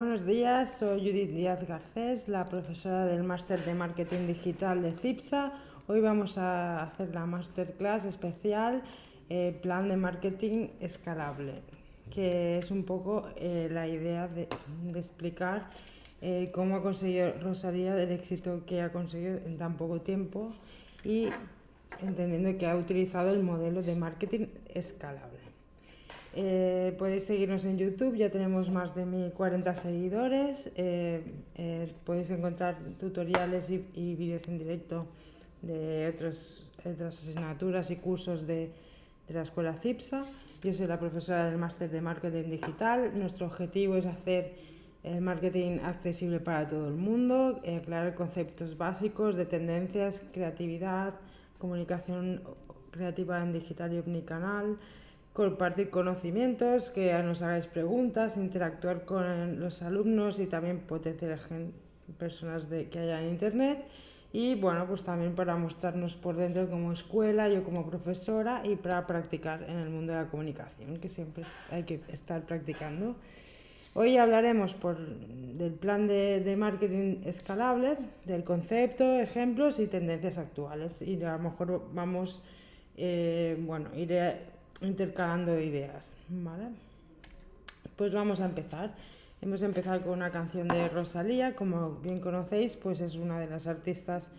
Buenos días, soy Judith Díaz Garcés, la profesora del máster de marketing digital de CIPSA. Hoy vamos a hacer la masterclass especial eh, Plan de marketing escalable, que es un poco eh, la idea de, explicar eh, cómo ha conseguido Rosalía el éxito que ha conseguido en tan poco tiempo y entendiendo que ha utilizado el modelo de marketing escalable. Eh, podéis seguirnos en YouTube, ya tenemos más de 1040 seguidores. Eh, eh, podéis encontrar tutoriales y, vídeos en directo de otras asignaturas y cursos de, de, la escuela CIPSA. Yo soy la profesora del máster de marketing digital. Nuestro objetivo es hacer el marketing accesible para todo el mundo, aclarar conceptos básicos de tendencias, creatividad, comunicación creativa en digital y omnicanal compartir conocimientos, que nos hagáis preguntas, interactuar con los alumnos y también potenciar personas de, que haya en Internet. Y bueno, pues también para mostrarnos por dentro como escuela, yo como profesora y para practicar en el mundo de la comunicación, que siempre hay que estar practicando. Hoy hablaremos por, del plan de, de, marketing escalable, del concepto, ejemplos y tendencias actuales. Y a lo mejor vamos, eh, bueno, iré intercalando ideas, ¿vale? Pues vamos a empezar. Hemos empezado con una canción de Rosalía, como bien conocéis, pues es una de las artistas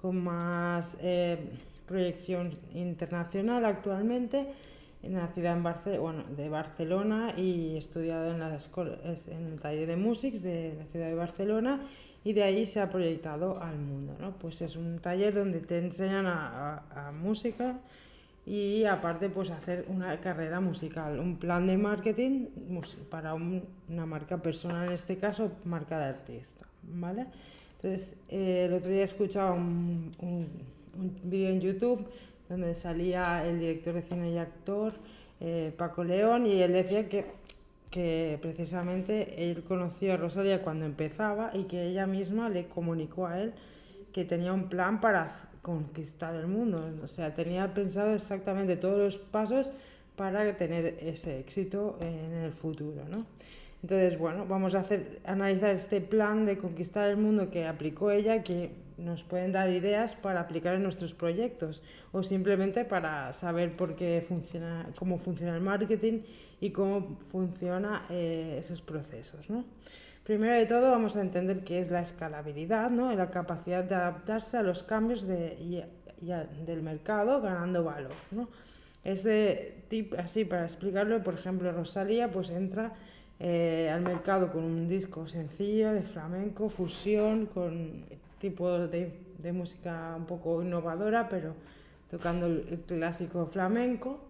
con más eh, proyección internacional actualmente, nacida en Barce bueno, de Barcelona y estudiado en, en el taller de música de la ciudad de Barcelona y de ahí se ha proyectado al mundo. ¿no? Pues es un taller donde te enseñan a música, y aparte pues hacer una carrera musical, un plan de marketing para una marca personal, en este caso marca de artista, ¿vale? Entonces eh, el otro día escuchaba un, un, un vídeo en YouTube donde salía el director de cine y actor eh, Paco León y él decía que, que precisamente él conoció a Rosalia cuando empezaba y que ella misma le comunicó a él que tenía un plan para conquistar el mundo. O sea, tenía pensado exactamente todos los pasos para tener ese éxito en el futuro, ¿no? Entonces, bueno, vamos a hacer, analizar este plan de conquistar el mundo que aplicó ella, que nos pueden dar ideas para aplicar en nuestros proyectos o simplemente para saber por qué funciona, cómo funciona el marketing y cómo funcionan eh, esos procesos, ¿no? Primero de todo vamos a entender qué es la escalabilidad, ¿no? la capacidad de adaptarse a los cambios de, del mercado ganando valor. ¿no? Ese tip, así para explicarlo, por ejemplo, Rosalía pues entra eh, al mercado con un disco sencillo de flamenco, fusión, con tipo de, de música un poco innovadora, pero tocando el, clásico flamenco.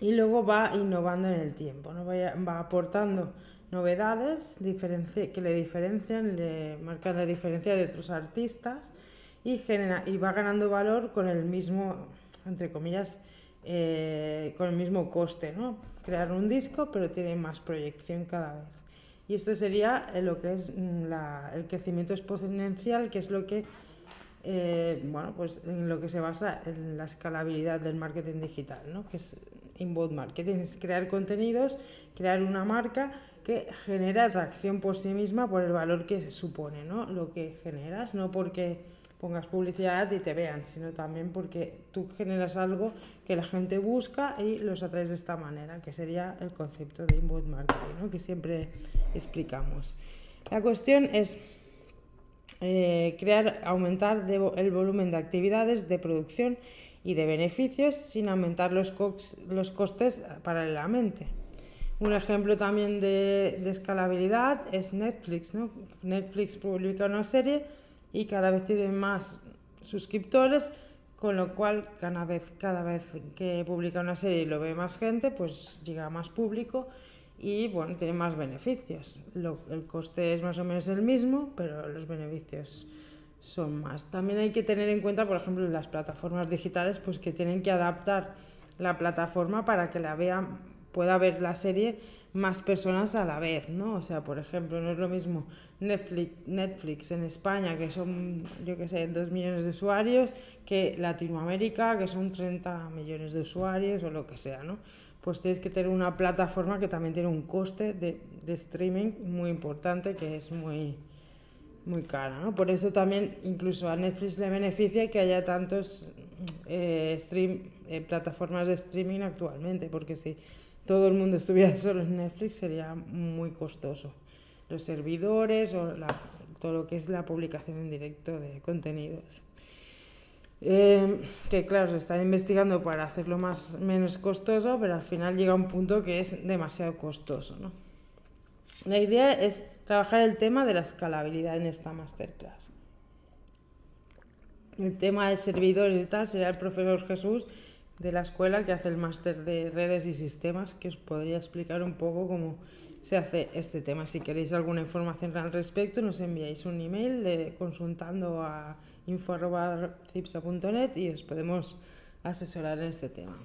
Y luego va innovando en el tiempo, ¿no? va, va aportando novedades que le diferencian, le marcan la diferencia de otros artistas y, genera, y va ganando valor con el mismo, entre comillas, eh, con el mismo coste, ¿no? Crear un disco, pero tiene más proyección cada vez. Y esto sería eh, lo que es mm, la, el crecimiento exponencial, que es lo que, eh, bueno, pues en lo que se basa en la escalabilidad del marketing digital, ¿no? Que es inbound marketing, es crear contenidos, crear una marca que genera atracción por sí misma por el valor que supone, ¿no? Lo que generas, no porque pongas publicidad y te vean, sino también porque tú generas algo que la gente busca y los atraes de esta manera, que sería el concepto de inbound marketing, ¿no? que siempre explicamos. La cuestión es eh, crear, aumentar el volumen de actividades de producción y de beneficios sin aumentar los costes paralelamente. Un ejemplo también de, escalabilidad es Netflix. ¿no? Netflix publica una serie y cada vez tiene más suscriptores, con lo cual cada vez, cada vez que publica una serie y lo ve más gente, pues llega más público y bueno, tiene más beneficios. el coste es más o menos el mismo, pero los beneficios son más. También hay que tener en cuenta, por ejemplo, las plataformas digitales, pues que tienen que adaptar la plataforma para que la vean pueda ver la serie más personas a la vez, ¿no? O sea, por ejemplo, no es lo mismo Netflix, Netflix en España, que son, yo que sé, dos millones de usuarios, que Latinoamérica, que son 30 millones de usuarios o lo que sea, ¿no? pues tienes que tener una plataforma que también tiene un coste de, de streaming muy importante que es muy, muy cara. ¿no? Por eso también incluso a Netflix le beneficia que haya tantos eh, stream, eh, plataformas de streaming actualmente, porque si todo el mundo estuviera solo en Netflix sería muy costoso. Los servidores o todo lo que es la publicación en directo de contenidos. Eh, que claro, se está investigando para hacerlo más, menos costoso, pero al final llega un punto que es demasiado costoso. ¿no? La idea es trabajar el tema de la escalabilidad en esta masterclass. El tema de servidores y tal será el profesor Jesús de la escuela que hace el máster de redes y sistemas, que os podría explicar un poco cómo se hace este tema. Si queréis alguna información al respecto, nos enviáis un email eh, consultando a info.cipsa.net y os podemos asesorar en este tema.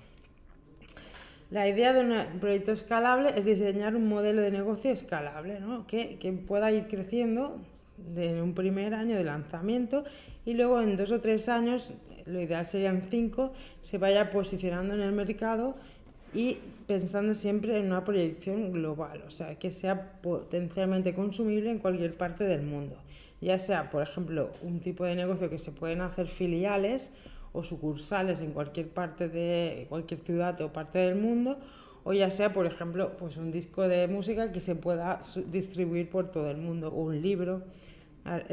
La idea de un proyecto escalable es diseñar un modelo de negocio escalable, ¿no? que, que pueda ir creciendo en un primer año de lanzamiento y luego en dos o tres años, lo ideal serían cinco, se vaya posicionando en el mercado y pensando siempre en una proyección global, o sea, que sea potencialmente consumible en cualquier parte del mundo. Ya sea, por ejemplo, un tipo de negocio que se pueden hacer filiales o sucursales en cualquier parte de cualquier ciudad o parte del mundo, o ya sea, por ejemplo, pues un disco de música que se pueda distribuir por todo el mundo, o un libro.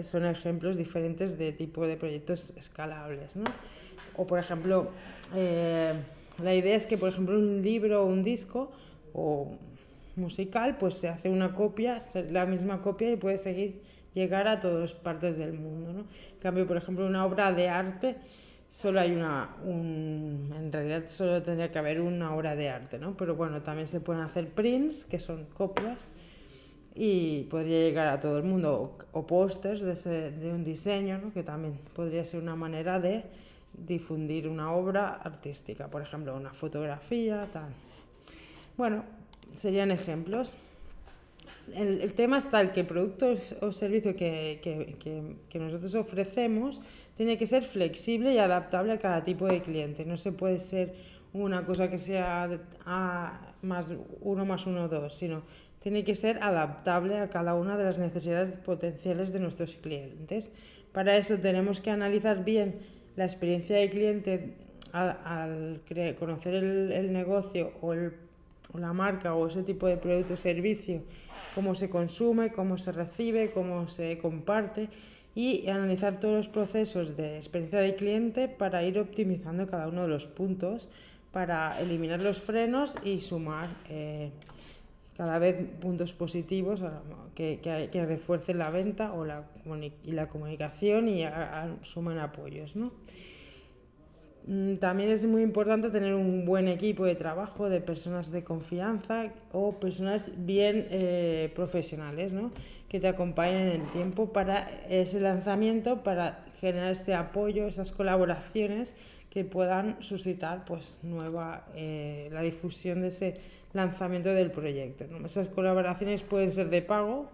Son ejemplos diferentes de tipo de proyectos escalables. ¿no? O, por ejemplo, eh, la idea es que, por ejemplo, un libro o un disco o musical, pues se hace una copia, la misma copia y puede seguir llegar a todas partes del mundo. ¿no? En cambio, por ejemplo, una obra de arte solo hay una, en realidad solo tendría que haber una obra de arte, ¿no? Pero bueno, también se pueden hacer prints, que son copias, y podría llegar a todo el mundo, o, pósters de, un diseño. Que también podría ser una manera de difundir una obra artística, por ejemplo, una fotografía, tal. Bueno, serían ejemplos. El, el tema está el que producto o servicio que, que, que, que nosotros ofrecemos tiene que ser flexible y adaptable a cada tipo de cliente. No se puede ser una cosa que sea a más uno más uno dos, sino tiene que ser adaptable a cada una de las necesidades potenciales de nuestros clientes. Para eso tenemos que analizar bien la experiencia del cliente al, conocer el, negocio o, la marca o ese tipo de producto o servicio, cómo se consume, cómo se recibe, cómo se comparte y analizar todos los procesos de experiencia del cliente para ir optimizando cada uno de los puntos, para eliminar los frenos y sumar eh, cada vez puntos positivos que, que, refuercen la venta o la, y la comunicación y sumen apoyos. ¿no? Mm, también es muy importante tener un buen equipo de trabajo de personas de confianza o personas bien eh, profesionales, ¿no? que te acompañen en el tiempo para ese lanzamiento, para generar este apoyo, esas colaboraciones que puedan suscitar pues nueva eh, la difusión de ese lanzamiento del proyecto. Esas colaboraciones pueden ser de pago,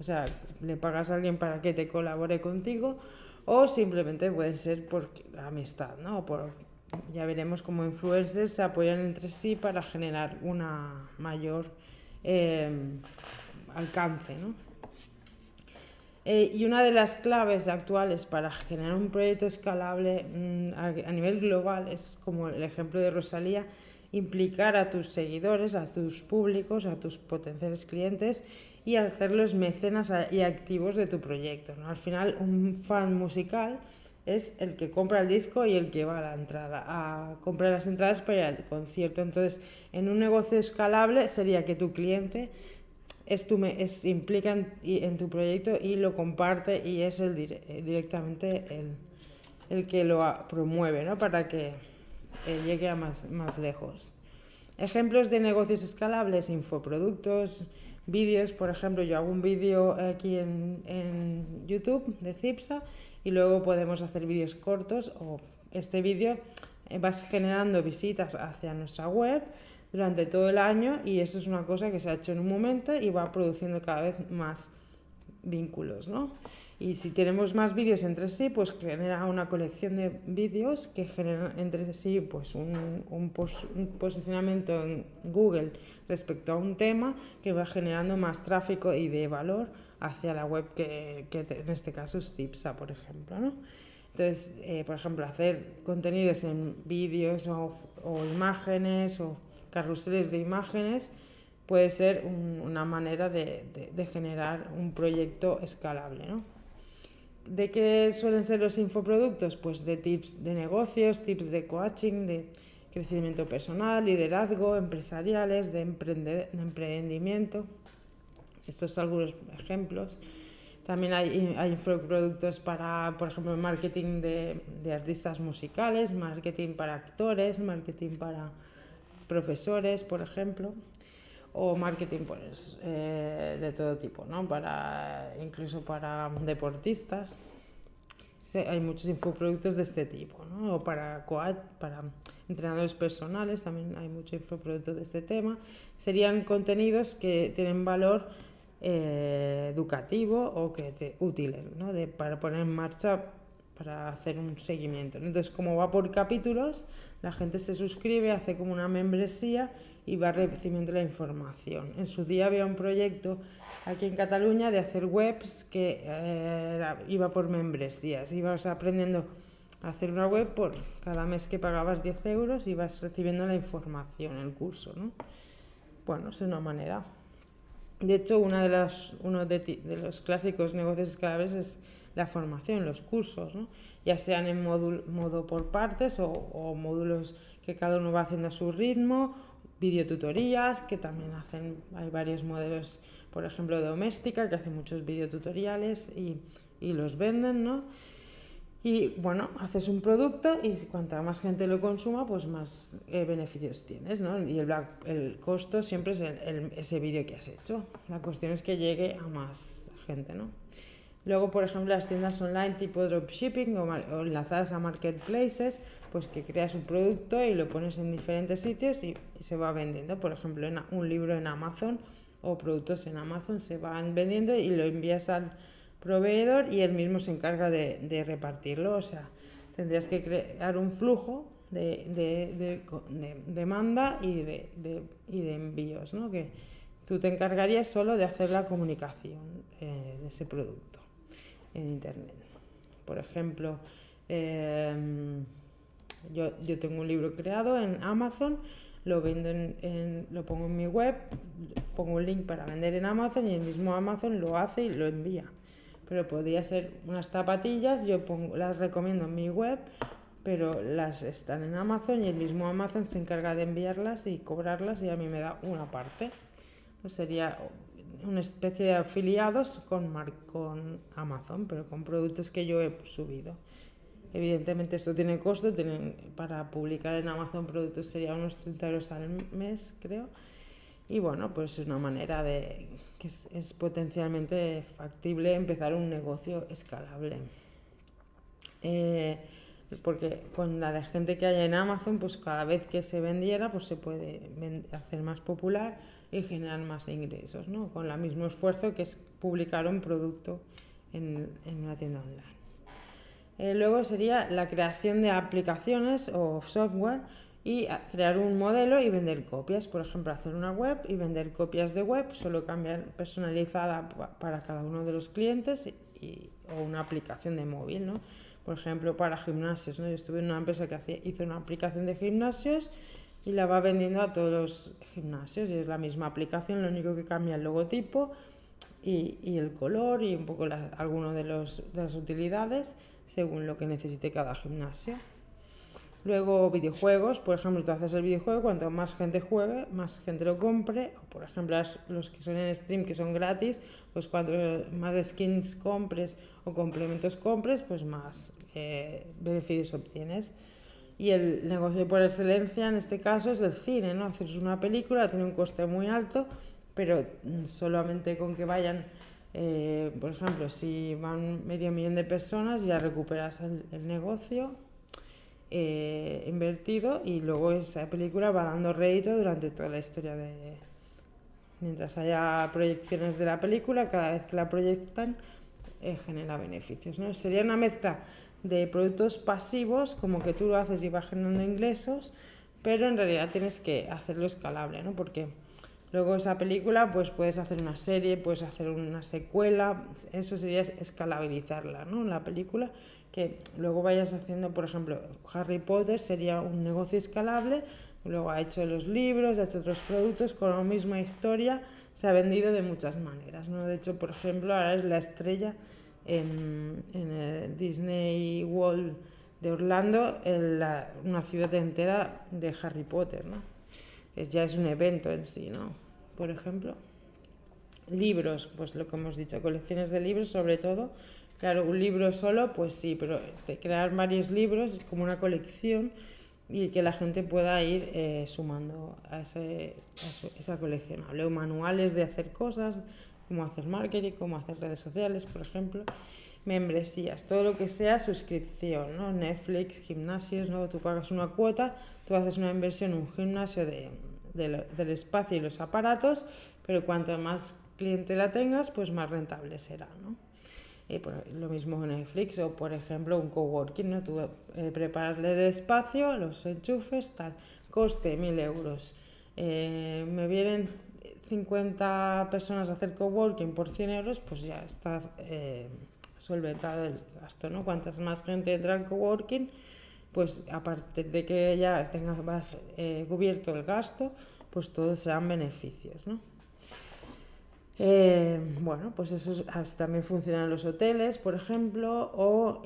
o sea, le pagas a alguien para que te colabore contigo, o simplemente pueden ser por amistad, ¿no? Por, ya veremos cómo influencers se apoyan entre sí para generar una mayor eh, alcance, ¿no? Eh, y una de las claves actuales para generar un proyecto escalable mm, a, nivel global es, como el ejemplo de Rosalía, implicar a tus seguidores, a tus públicos, a tus potenciales clientes y hacerlos mecenas y activos de tu proyecto. Al final, un fan musical es el que compra el disco y el que va a la entrada, a comprar las entradas para ir al concierto. Entonces, en un negocio escalable sería que tu cliente es tu, es, implica en, tu proyecto y lo comparte y es el eh, directamente el, el, que lo promueve ¿no? para que eh, llegue a más, más lejos. Ejemplos de negocios escalables, infoproductos, vídeos, por ejemplo, yo hago un vídeo aquí en, en, YouTube de Cipsa y luego podemos hacer vídeos cortos o este vídeo eh, vas generando visitas hacia nuestra web durante todo el año y eso es una cosa que se ha hecho en un momento y va produciendo cada vez más vínculos, ¿no? Y si tenemos más vídeos entre sí, pues genera una colección de vídeos que generan entre sí pues un, un, posicionamiento en Google respecto a un tema que va generando más tráfico y de valor hacia la web que, que en este caso es Cipsa, por ejemplo, ¿no? Entonces, eh, por ejemplo, hacer contenidos en vídeos o, o, imágenes o carruseles de imágenes puede ser un, una manera de, generar un proyecto escalable, ¿no? ¿De qué suelen ser los infoproductos? Pues de tips de negocios, tips de coaching, de crecimiento personal, liderazgo, empresariales, de, emprendimiento. Estos son algunos ejemplos. También hay, hay infoproductos para, por ejemplo, marketing de, artistas musicales, marketing para actores, marketing para profesores, por ejemplo o marketing pues, eh, de todo tipo, ¿no? para, incluso para deportistas. Hay muchos infoproductos de este tipo, ¿no? o para, coach, para entrenadores personales también hay muchos infoproductos de este tema. Serían contenidos que tienen valor eh, educativo o que te, útiles ¿no? de, para poner en marcha para hacer un seguimiento. Entonces, como va por capítulos, la gente se suscribe, hace como una membresía y va recibiendo la información. En su día había un proyecto aquí en Cataluña de hacer webs que eh, iba por membresías, ibas aprendiendo a hacer una web por cada mes que pagabas 10 euros y vas recibiendo la información, el curso. ¿no? Bueno, es una manera. De hecho, uno de, de los clásicos negocios escalables es la formación, los cursos, ya sean en modo por partes o, módulos que cada uno va haciendo a su ritmo, videotutorías que también hacen, hay varios modelos, por ejemplo, doméstica que hacen muchos videotutoriales y, y los venden, ¿no? Y bueno, haces un producto y cuanta más gente lo consuma, pues más eh, beneficios tienes, ¿no? Y el, el costo siempre es ese vídeo que has hecho. La cuestión es que llegue a más gente, ¿no? Luego, por ejemplo, las tiendas online tipo dropshipping o, o enlazadas a marketplaces, pues que creas un producto y lo pones en diferentes sitios y, se va vendiendo. Por ejemplo, en un libro en Amazon o productos en Amazon se van vendiendo y lo envías al proveedor y él mismo se encarga de, de repartirlo. O sea, tendrías que crear un flujo de, de, de, de demanda y de, de, y de envíos, ¿no? Que tú te encargarías solo de hacer la comunicación eh, de ese producto en Internet. Por ejemplo, eh, yo, yo, tengo un libro creado en Amazon, lo vendo en, en, lo pongo en mi web, pongo un link para vender en Amazon y el mismo Amazon lo hace y lo envía. Pero podría ser unas zapatillas, yo pongo, las recomiendo en mi web, pero las están en Amazon y el mismo Amazon se encarga de enviarlas y cobrarlas y a mí me da una parte. Pues sería una especie de afiliados con, Mar con Amazon, pero con productos que yo he subido. Evidentemente esto tiene costo, tienen, para publicar en Amazon productos sería unos 30 euros al mes, creo. Y bueno, pues es una manera de que es, es potencialmente factible empezar un negocio escalable. Eh, porque con la de gente que hay en Amazon, pues cada vez que se vendiera, pues se puede hacer más popular y generar más ingresos, ¿no? Con el mismo esfuerzo que es publicar un producto en, en una tienda online. Eh, luego sería la creación de aplicaciones o software y crear un modelo y vender copias. Por ejemplo, hacer una web y vender copias de web, solo cambiar personalizada para cada uno de los clientes y, o una aplicación de móvil, ¿no? Por ejemplo, para gimnasios, ¿no? Yo estuve en una empresa que hacía, hizo una aplicación de gimnasios y la va vendiendo a todos los gimnasios es la misma aplicación, lo único que cambia el logotipo y, y el color y un poco la, alguno de, los, de las utilidades según lo que necesite cada gimnasio. Luego videojuegos, por ejemplo, tú haces el videojuego, cuanto más gente juegue, más gente lo compre. O por ejemplo, los que son en stream, que son gratis, pues cuanto más skins compres o complementos compres, pues más eh, beneficios obtienes. Y el negocio por excelencia en este caso es el cine, ¿no? Hacer una película tiene un coste muy alto, pero solamente con que vayan, eh, por ejemplo, si van medio millón de personas, ya recuperas el, negocio eh, invertido y luego esa película va dando rédito durante toda la historia de, Mientras haya proyecciones de la película, cada vez que la proyectan, eh, genera beneficios. ¿no? Sería una mezcla de productos pasivos, como que tú lo haces y vas generando ingresos, pero en realidad tienes que hacerlo escalable, ¿no? Porque luego esa película, pues puedes hacer una serie, puedes hacer una secuela, eso sería escalabilizarla, ¿no? La película, que luego vayas haciendo, por ejemplo, Harry Potter sería un negocio escalable, luego ha hecho los libros, ha hecho otros productos con la misma historia, se ha vendido de muchas maneras, ¿no? De hecho, por ejemplo, ahora es la estrella en, el Disney World de Orlando, en una ciudad entera de Harry Potter, ¿no? ya es un evento en sí, ¿no? Por ejemplo, libros, pues lo que hemos dicho, colecciones de libros sobre todo. Claro, un libro solo, pues sí, pero crear varios libros es como una colección y que la gente pueda ir eh, sumando a, ese, a esa coleccionable. O manuales de hacer cosas, cómo hacer marketing, cómo hacer redes sociales, por ejemplo, membresías, todo lo que sea suscripción, ¿no? Netflix, gimnasios, ¿no? Tú pagas una cuota, tú haces una inversión en un gimnasio de, del espacio y los aparatos, pero cuanto más clientela tengas, pues más rentable será, ¿no? Y pues, lo mismo en Netflix o, por ejemplo, un coworking, ¿no? Tú eh, el espacio, los enchufes, tal, coste 1.000 euros. Eh, me vienen 50 personas a hacer coworking por 100 euros, pues ya está eh, solventado el gasto, ¿no? Cuantas más gente entra al coworking, pues aparte de que ya tengas más eh, cubierto el gasto, pues todos sean beneficios, ¿no? Eh, bueno, pues eso también funcionan los hoteles, por ejemplo, o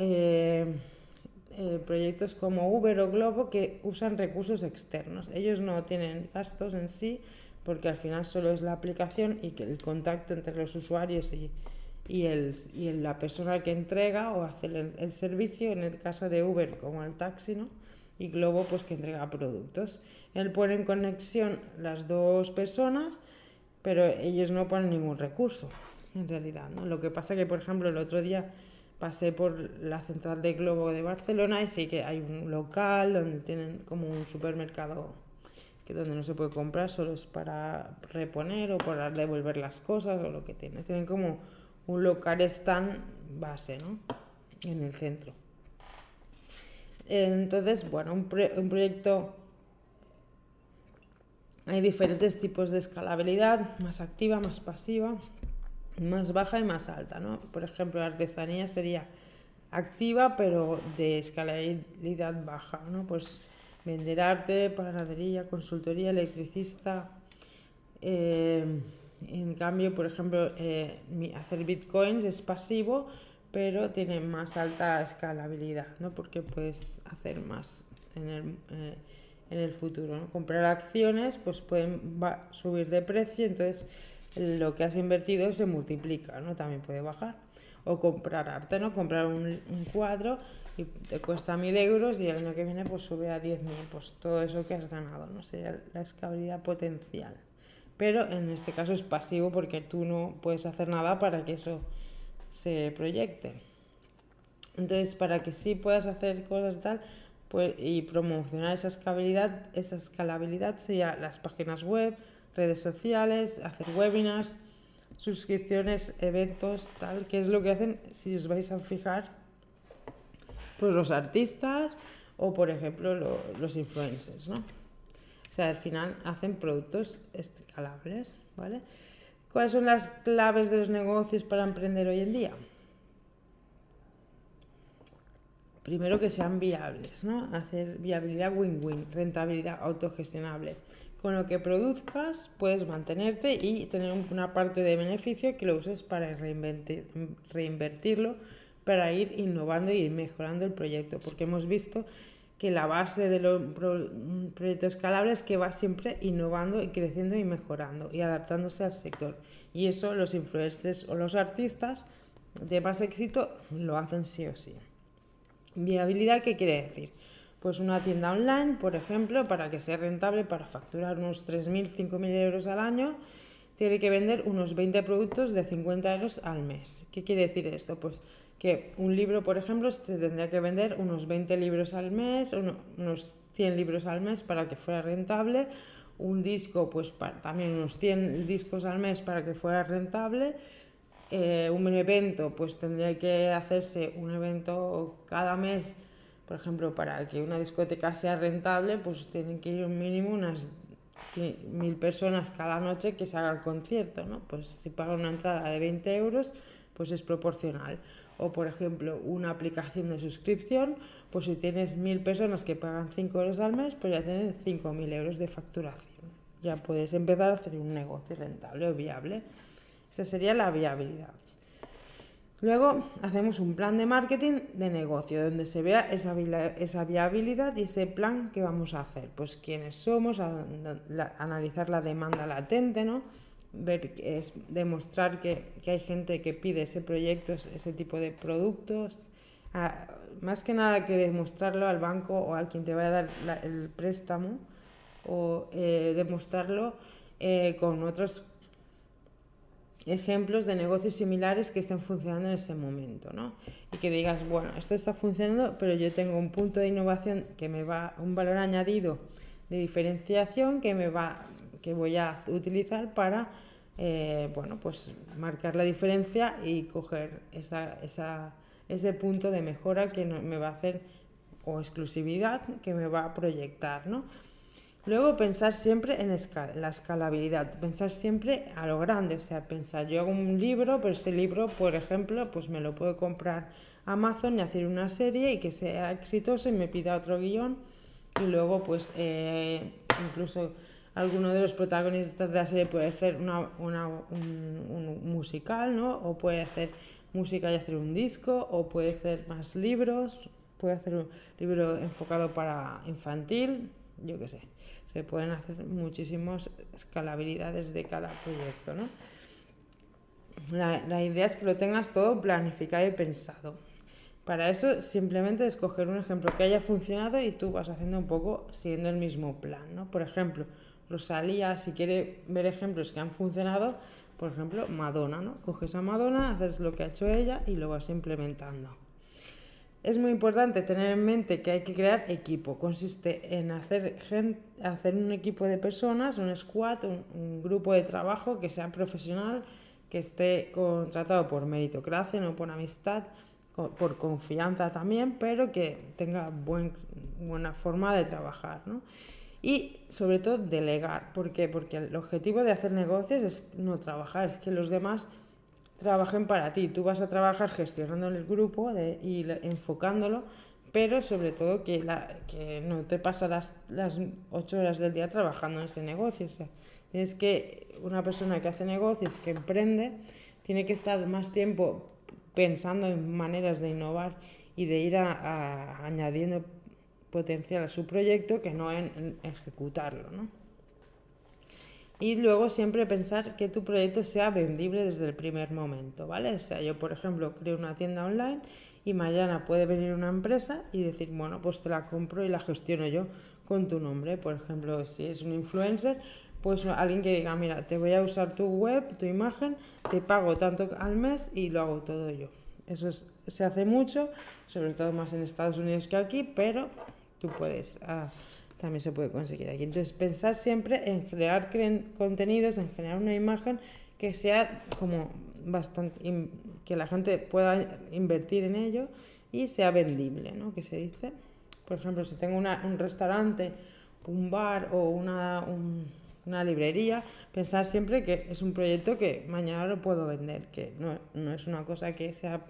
proyectos como Uber o Globo que usan recursos externos. Ellos no tienen gastos en sí, porque al final solo es la aplicación y que el contacto entre los usuarios y, y, el, y la persona que entrega o hace el, servicio, en el caso de Uber como el taxi, ¿no? y Globo pues que entrega productos. Él pone en conexión las dos personas, pero ellos no ponen ningún recurso, en realidad. ¿no? Lo que pasa que, por ejemplo, el otro día pasé por la central de Globo de Barcelona y sí que hay un local donde tienen como un supermercado donde no se puede comprar, solo es para reponer o para devolver las cosas o lo que tiene. Tienen como un local stand base, ¿no? En el centro. Entonces, bueno, un, un proyecto hay diferentes tipos de escalabilidad, más activa, más pasiva, más baja y más alta, ¿no? Por ejemplo, la artesanía sería activa, pero de escalabilidad baja, ¿no? Pues vender arte, panadería, consultoría, electricista. Eh, en cambio, por ejemplo, eh, hacer bitcoins es pasivo, pero tiene más alta escalabilidad, ¿no? porque puedes hacer más en el, eh, en el futuro. Comprar acciones pues pueden subir de precio, entonces lo que has invertido se multiplica, ¿no? también puede bajar. O comprar arte, ¿no? comprar un cuadro te cuesta mil euros y el año que viene pues sube a 10.000, pues todo eso que has ganado, ¿no? Sería la escalabilidad potencial. Pero en este caso es pasivo porque tú no puedes hacer nada para que eso se proyecte. Entonces, para que sí puedas hacer cosas y tal, pues, y promocionar esa escalabilidad, esa escalabilidad sería las páginas web, redes sociales, hacer webinars, suscripciones, eventos, tal, que es lo que hacen, si os vais a fijar, pues los artistas o por ejemplo los influencers, ¿no? O sea, al final hacen productos escalables, ¿vale? ¿Cuáles son las claves de los negocios para emprender hoy en día? Primero que sean viables, ¿no? Hacer viabilidad win-win, rentabilidad autogestionable. Con lo que produzcas puedes mantenerte y tener una parte de beneficio que lo uses para reinvertirlo para ir innovando y mejorando el proyecto, porque hemos visto que la base de los proyectos escalables es que va siempre innovando y creciendo y mejorando y adaptándose al sector. Y eso los influencers o los artistas de más éxito lo hacen sí o sí. Viabilidad, ¿qué quiere decir? Pues una tienda online, por ejemplo, para que sea rentable, para facturar unos 3.000, 5.000 euros al año, tiene que vender unos 20 productos de 50 euros al mes. ¿Qué quiere decir esto? Pues que un libro, por ejemplo, se tendría que vender unos 20 libros al mes, unos 100 libros al mes para que fuera rentable, un disco, pues también unos 100 discos al mes para que fuera rentable. Eh, un evento, pues tendría que hacerse un evento cada mes, por ejemplo, para que una discoteca sea rentable, pues tienen que ir un mínimo unas mil personas cada noche que se haga el concierto, ¿no? Pues si pagan una entrada de 20 euros, pues es proporcional. O, por ejemplo, una aplicación de suscripción, pues si tienes mil personas que pagan 5 euros al mes, pues ya tienes 5.000 euros de facturación. Ya puedes empezar a hacer un negocio rentable o viable. Esa sería la viabilidad. Luego hacemos un plan de marketing de negocio donde se vea esa, esa viabilidad y ese plan que vamos a hacer. Pues quiénes somos, analizar la demanda latente, ¿no? Ver, es, demostrar que, que, hay gente que pide ese proyecto, ese tipo de productos. más que nada que demostrarlo al banco o a quien te vaya a dar el préstamo o eh, demostrarlo eh, con otros ejemplos de negocios similares que estén funcionando en ese momento, ¿no? Y que digas, bueno, esto está funcionando, pero yo tengo un punto de innovación que me va, un valor añadido de diferenciación que me va, que voy a utilizar para, eh, bueno, pues marcar la diferencia y coger esa, esa, ese punto de mejora que me va a hacer o exclusividad que me va a proyectar, ¿no? Luego pensar siempre en la escalabilidad, pensar siempre a lo grande, o sea, pensar, yo hago un libro, pero ese libro, por ejemplo, pues me lo puedo comprar Amazon y hacer una serie y que sea exitoso y me pida otro guion y luego pues eh, incluso alguno de los protagonistas de la serie puede hacer una, un, musical, ¿no? O puede hacer música y hacer un disco, o puede hacer más libros, puede hacer un libro enfocado para infantil, yo qué sé se pueden hacer muchísimas escalabilidades de cada proyecto. ¿no? La, la, idea es que lo tengas todo planificado y pensado. Para eso simplemente escoger un ejemplo que haya funcionado y tú vas haciendo un poco siguiendo el mismo plan. ¿no? Por ejemplo, Rosalía, si quiere ver ejemplos que han funcionado, por ejemplo, Madonna, ¿no? Coges a Madonna, haces lo que ha hecho ella y lo vas implementando. Es muy importante tener en mente que hay que crear equipo. Consiste en hacer, hacer un equipo de personas, un squad, un, grupo de trabajo que sea profesional, que esté contratado por meritocracia, no por amistad, por confianza también, pero que tenga buen, buena forma de trabajar. ¿no? Y sobre todo delegar. ¿Por qué? Porque el objetivo de hacer negocios es no trabajar, es que los demás trabajen para ti. Tú vas a trabajar gestionando el grupo y enfocándolo, pero sobre todo que, la, que no te pasas las, ocho horas del día trabajando en ese negocio. O sea, es que una persona que hace negocios, que emprende, tiene que estar más tiempo pensando en maneras de innovar y de ir añadiendo potencial a su proyecto que no en, en ejecutarlo. ¿no? Y luego siempre pensar que tu proyecto sea vendible desde el primer momento, ¿vale? O sea, yo, por ejemplo, creo una tienda online y mañana puede venir una empresa y decir, bueno, pues te la compro y la gestiono yo con tu nombre. Por ejemplo, si es un influencer, pues alguien que diga, mira, te voy a usar tu web, tu imagen, te pago tanto al mes y lo hago todo yo. Eso se hace mucho, sobre todo más en Estados Unidos que aquí, pero tú puedes... Ah, también se puede conseguir aquí. Entonces, pensar siempre en crear contenidos, en generar una imagen que sea como bastante, que la gente pueda invertir en ello y sea vendible, ¿no? Que se dice. Por ejemplo, si tengo un restaurante, un bar o una, una librería, pensar siempre que es un proyecto que mañana lo puedo vender, que no, no es una cosa que sea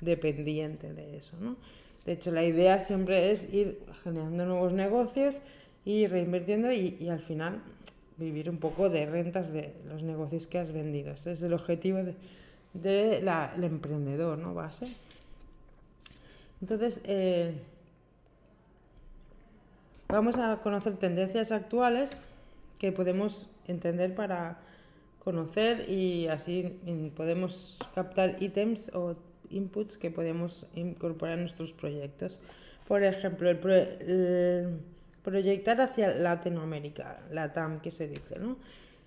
dependiente de eso, ¿no? De hecho, la idea siempre es ir generando nuevos negocios y reinvirtiendo y, al final vivir un poco de rentas de los negocios que has vendido. Ese es el objetivo del de, emprendedor, ¿no? Base. Entonces, eh, vamos a conocer tendencias actuales que podemos entender para conocer y así podemos captar ítems o inputs que podemos incorporar en nuestros proyectos. Por ejemplo, el, proyectar hacia Latinoamérica, la TAM que se dice, ¿no?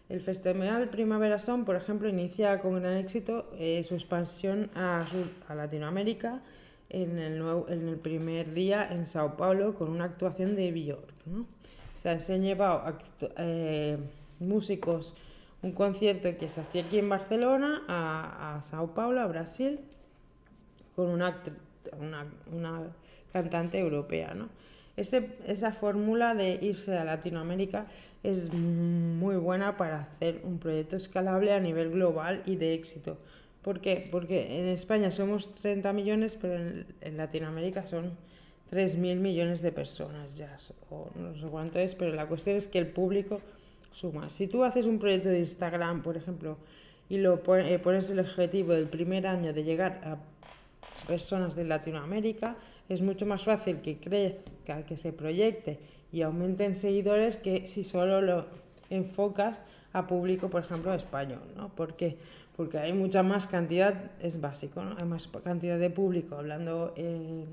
El Festival Primavera Sound, por ejemplo, inicia con gran éxito eh, su expansión a, a Latinoamérica en el, nuevo, en el primer día en Sao Paulo con una actuación de Björk. ¿no? se han llevado eh, músicos un concierto que se hacía aquí en Barcelona a, Sao Paulo, a Brasil, con una, una, cantante europea. ¿no? esa fórmula de irse a Latinoamérica es muy buena para hacer un proyecto escalable a nivel global y de éxito. ¿Por qué? Porque en España somos 30 millones, pero en, Latinoamérica son 3.000 millones de personas ya, o no sé cuánto es, pero la cuestión es que el público suma. Si tú haces un proyecto de Instagram, por ejemplo, y lo eh, pones el objetivo del primer año de llegar a personas de Latinoamérica, es mucho más fácil que crezca, que se proyecte y aumenten seguidores que si solo lo enfocas a público, por ejemplo, español, ¿no? Porque porque hay mucha más cantidad, es básico, ¿no? Hay más cantidad de público hablando en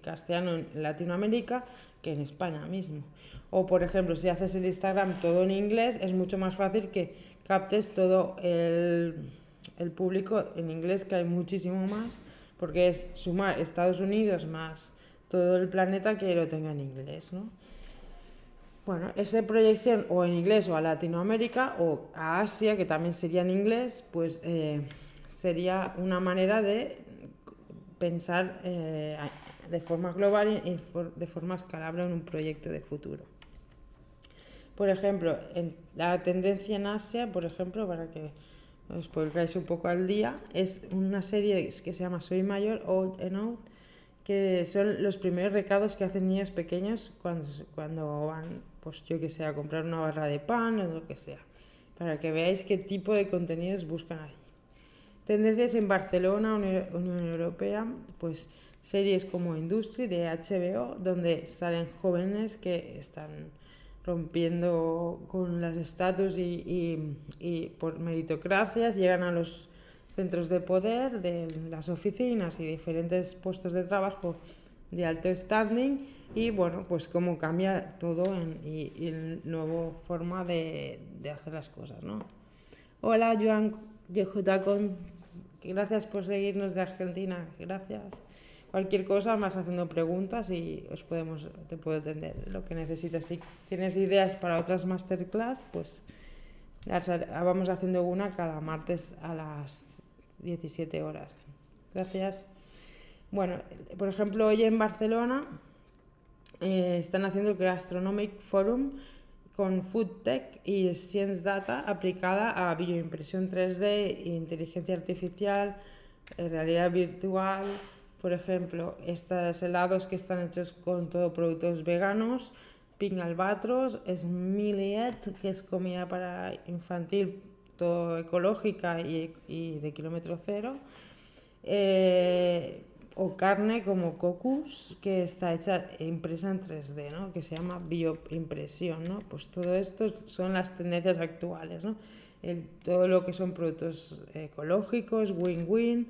castellano en Latinoamérica que en España mismo. O, por ejemplo, si haces el Instagram todo en inglés, es mucho más fácil que captes todo el, el público en inglés, que hay muchísimo más, porque es sumar Estados Unidos más todo el planeta que lo tenga en inglés, ¿no? Bueno, esa proyección o en inglés o a Latinoamérica o a Asia, que también sería en inglés, pues eh, sería una manera de pensar eh, de forma global y de forma escalable en un proyecto de futuro. Por ejemplo, la tendencia en Asia, por ejemplo, para que os pongáis un poco al día, es una serie que se llama Soy Mayor, Old and Out, que son los primeros recados que hacen niños pequeños cuando, cuando van, pues yo que sé, a comprar una barra de pan o lo que sea, para que veáis qué tipo de contenidos buscan ahí. Tendencias en Barcelona, Unión Europea, pues series como Industry de HBO, donde salen jóvenes que están rompiendo con las estatus y, y, por meritocracias, llegan a los centros de poder de las oficinas y diferentes puestos de trabajo de alto standing y bueno, pues cómo cambia todo y, y el nuevo forma de, de, hacer las cosas, ¿no? Hola, Joan Yehutacon, gracias por seguirnos de Argentina, gracias cualquier cosa, más haciendo preguntas y os podemos, te puedo atender lo que necesites. Si tienes ideas para otras masterclass, pues vamos haciendo una cada martes a las 17 horas. Gracias. Bueno, por ejemplo, hoy en Barcelona eh, están haciendo el Gastronomic Forum con Food Tech y Science Data aplicada a bioimpresión 3D, inteligencia artificial, eh, realidad virtual, por ejemplo, estos helados que están hechos con todo productos veganos, Pink Albatros, Smiliet, que es comida para infantil, todo ecológica y, de kilómetro cero. Eh, o carne como Cocus, que está hecha impresa en 3D, ¿no? que se llama bioimpresión. ¿no? Pues todo esto son las tendencias actuales. ¿no? todo lo que son productos ecológicos, win-win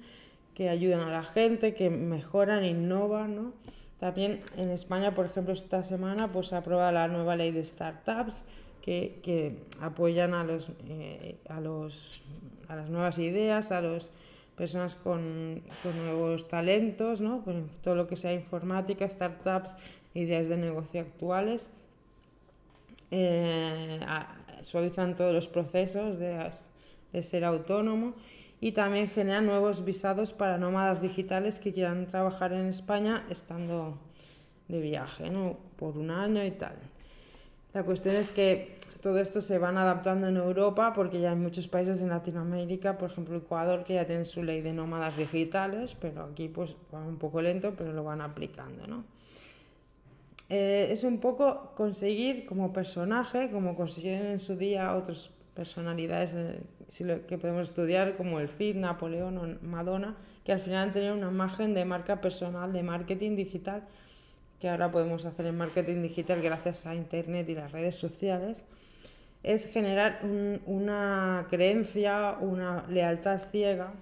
que ayudan a la gente, que mejoran, innovan, ¿no? También en España, por ejemplo, esta semana pues, se aprueba la nueva ley de startups que, que apoyan a, los, eh, a, los, a las nuevas ideas, a las personas con, con, nuevos talentos, ¿no? con todo lo que sea informática, startups, ideas de negocio actuales. Eh, suavizan todos los procesos de, de ser autónomo y también genera nuevos visados para nómadas digitales que quieran trabajar en España estando de viaje, ¿no? por un año y tal. La cuestión es que todo esto se van adaptando en Europa porque ya hay muchos países en Latinoamérica, por ejemplo Ecuador, que ya tienen su ley de nómadas digitales, pero aquí pues va un poco lento, pero lo van aplicando. ¿no? Eh, es un poco conseguir como personaje, como consiguieron en su día otros personalidades eh, que podemos estudiar como el Cid, Napoleón o Madonna, que al final han tenido una imagen de marca personal, de marketing digital, que ahora podemos hacer en marketing digital gracias a Internet y las redes sociales, es generar una creencia, una lealtad ciega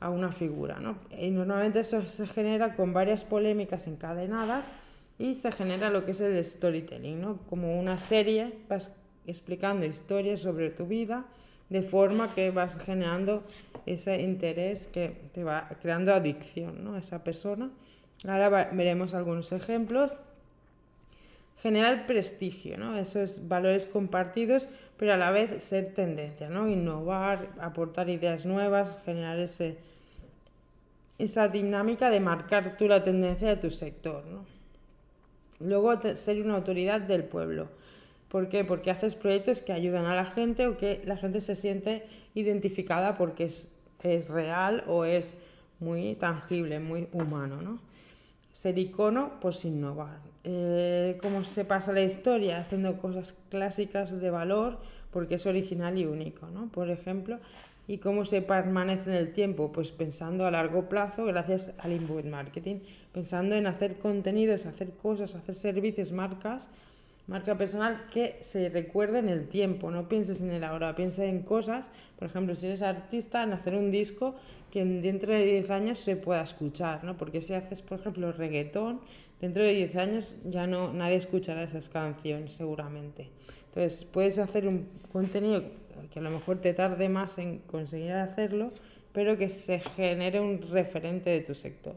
a una figura. ¿no? Y normalmente eso se genera con varias polémicas encadenadas y se genera lo que es el storytelling, ¿no? como una serie explicando historias sobre tu vida de forma que vas generando ese interés que te va creando adicción ¿no? a esa persona. Ahora veremos algunos ejemplos. generar prestigio, ¿no? Esos valores compartidos, pero a la vez ser tendencia, ¿no? Innovar, aportar ideas nuevas, generar ese, esa dinámica de marcar tú la tendencia de tu sector, ¿no? Luego, ser una autoridad del pueblo. ¿Por qué? Porque haces proyectos que ayudan a la gente o que la gente se siente identificada porque es, es real o es muy tangible, muy humano, ¿no? Ser icono, pues innovar. Eh, cómo se pasa la historia haciendo cosas clásicas de valor porque es original y único, ¿no? Por ejemplo, y cómo se permanece en el tiempo, pues pensando a largo plazo gracias al inbound marketing, pensando en hacer contenidos, hacer cosas, hacer servicios, marcas, marca personal que se recuerde en el tiempo, no pienses en el ahora, piensa en cosas, por ejemplo, si eres artista, en hacer un disco que dentro de 10 años se pueda escuchar, ¿no? Porque si haces, por ejemplo, reggaetón, dentro de 10 años ya no nadie escuchará esas canciones seguramente. Entonces, puedes hacer un contenido que a lo mejor te tarde más en conseguir hacerlo, pero que se genere un referente de tu sector.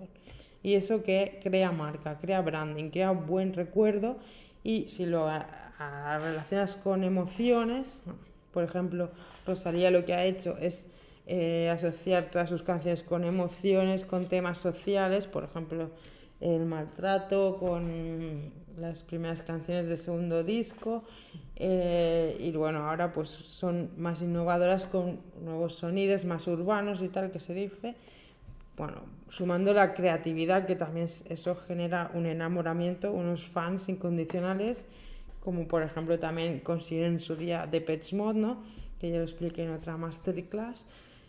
Y eso que crea marca, crea branding, crea buen recuerdo y si lo relacionas con emociones, por ejemplo, Rosalía lo que ha hecho es eh, asociar todas sus canciones con emociones, con temas sociales, por ejemplo, el maltrato, con las primeras canciones del segundo disco. Eh, y bueno, ahora pues son más innovadoras con nuevos sonidos, más urbanos y tal que se dice. Bueno, sumando la creatividad, que también eso genera un enamoramiento, unos fans incondicionales, como por ejemplo también consiguen en su día de Pets Mod, ¿no? que ya lo expliqué en otra masterclass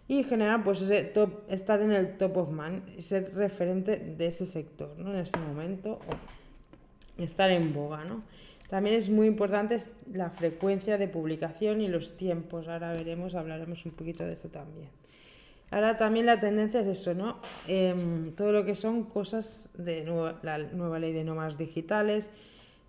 y generar pues ese top, estar en el top of man, ser referente de ese sector, ¿no? En este momento, estar en boga, ¿no? También es muy importante la frecuencia de publicación y los tiempos. Ahora veremos, hablaremos un poquito de eso también. Ahora también la tendencia es eso, ¿no? Em, todo lo que son cosas de la nueva ley de normas digitales,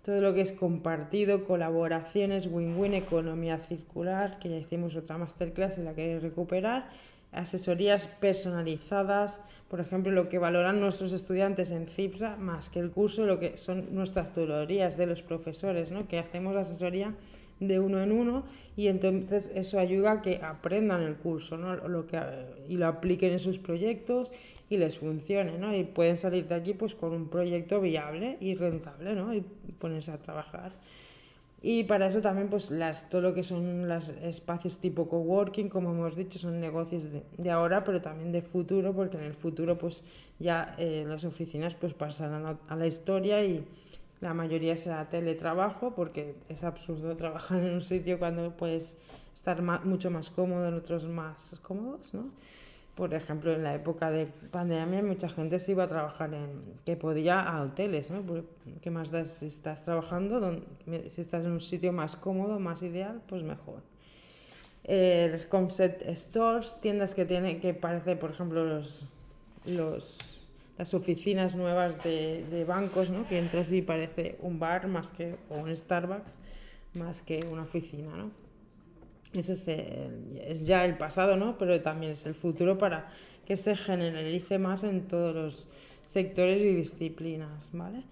todo lo que es compartido, colaboraciones, win-win, economía circular, que ya hicimos otra masterclass y la queréis recuperar, asesorías personalizadas, por ejemplo, lo que valoran nuestros estudiantes en CIPSA, más que el curso, lo que son nuestras tutorías de los profesores, ¿no? que hacemos asesoría de uno en uno y entonces eso ayuda a que aprendan el curso ¿no? lo que, y lo apliquen en sus proyectos y les funcione, ¿no? Y pueden salir de aquí pues con un proyecto viable y rentable, ¿no? Y ponerse a trabajar. Y para eso también pues las, todo lo que son los espacios tipo coworking, como hemos dicho, son negocios de, ahora, pero también de futuro, porque en el futuro pues ya eh, las oficinas pues pasarán a, la historia y la mayoría será teletrabajo, porque es absurdo trabajar en un sitio cuando puedes estar mucho más cómodo, en otros más cómodos, ¿no? por ejemplo, en la época de pandemia mucha gente se iba a trabajar en, que podía a hoteles, ¿no? ¿Qué más das si estás trabajando? si estás en un sitio más cómodo, más ideal, pues mejor. Eh, los concept stores, tiendas que tienen, que parece, por ejemplo, los, los, las oficinas nuevas de, de bancos, ¿no? Que entras y parece un bar más que, o un Starbucks, más que una oficina, ¿no? Eso es, ya el pasado, ¿no? Pero también es el futuro para que se generalice más en todos los sectores y disciplinas, ¿vale?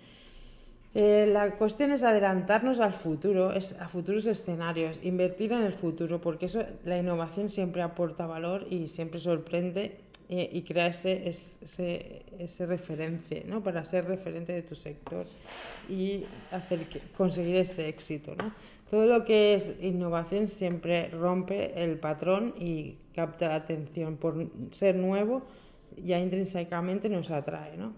Eh, la cuestión es adelantarnos al futuro, es, a futuros escenarios, invertir en el futuro, porque eso, la innovación siempre aporta valor y siempre sorprende eh, y crea ese, ese, ese, referente, ¿no? Para ser referente de tu sector y hacer que, conseguir ese éxito, ¿no? Todo lo que es innovación siempre rompe el patrón y capta la atención. Por ser nuevo, ya intrínsecamente nos atrae. ¿no?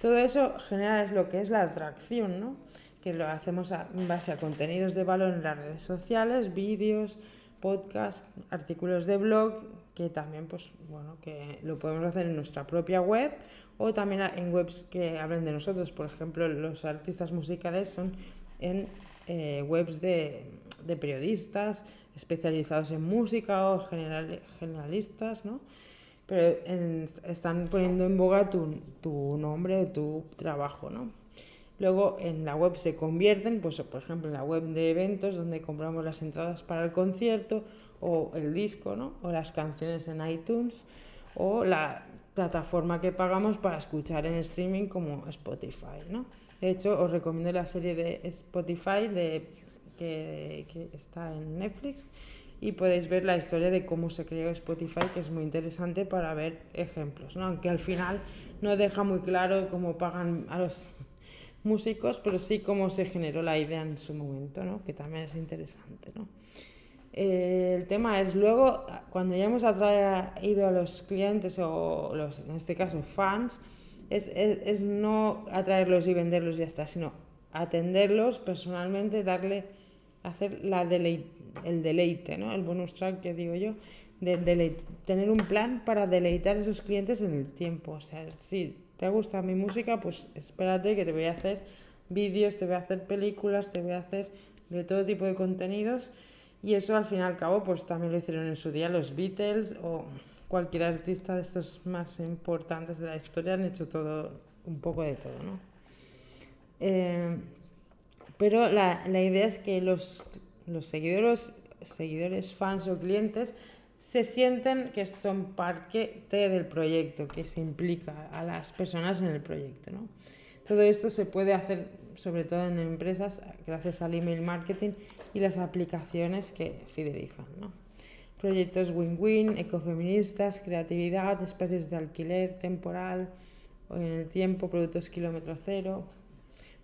Todo eso genera es lo que es la atracción, ¿no? que lo hacemos en base a contenidos de valor en las redes sociales, vídeos, podcasts, artículos de blog, que también pues, bueno, que lo podemos hacer en nuestra propia web o también en webs que hablen de nosotros. Por ejemplo, los artistas musicales son en eh, webs de, periodistas especializados en música o general, generalistas, ¿no? Pero están poniendo en boga tu, tu nombre tu trabajo, ¿no? Luego en la web se convierten, pues por ejemplo en la web de eventos donde compramos las entradas para el concierto o el disco, ¿no? O las canciones en iTunes o la plataforma que pagamos para escuchar en streaming como Spotify, ¿no? De hecho, os recomiendo la serie de Spotify de, que, que está en Netflix y podéis ver la historia de cómo se creó Spotify, que es muy interesante para ver ejemplos, ¿no? aunque al final no deja muy claro cómo pagan a los músicos, pero sí cómo se generó la idea en su momento, ¿no? que también es interesante. ¿no? Eh, el tema es luego, cuando ya hemos atraído a los clientes o los, en este caso fans, es, es, es no atraerlos y venderlos y ya está, sino atenderlos personalmente, darle, hacer la deleite el deleite, ¿no? el bonus track que digo yo, de, tener un plan para deleitar a esos clientes en el tiempo. O sea, si te gusta mi música, pues espérate que te voy a hacer vídeos, te voy a hacer películas, te voy a hacer de todo tipo de contenidos. Y eso al fin y al cabo, pues también lo hicieron en su día los Beatles o cualquier artista de estos más importantes de la historia, han hecho todo, un poco de todo, ¿no? Eh, pero la, la idea es que los los seguidores, seguidores, fans o clientes se sienten que son parte del proyecto, que se implica a las personas en el proyecto. ¿no? Todo esto se puede hacer sobre todo en empresas gracias al email marketing y las aplicaciones que fidelizan. Proyectos win-win, ecofeministas, creatividad, espacios de alquiler temporal o en el tiempo, productos kilómetro cero,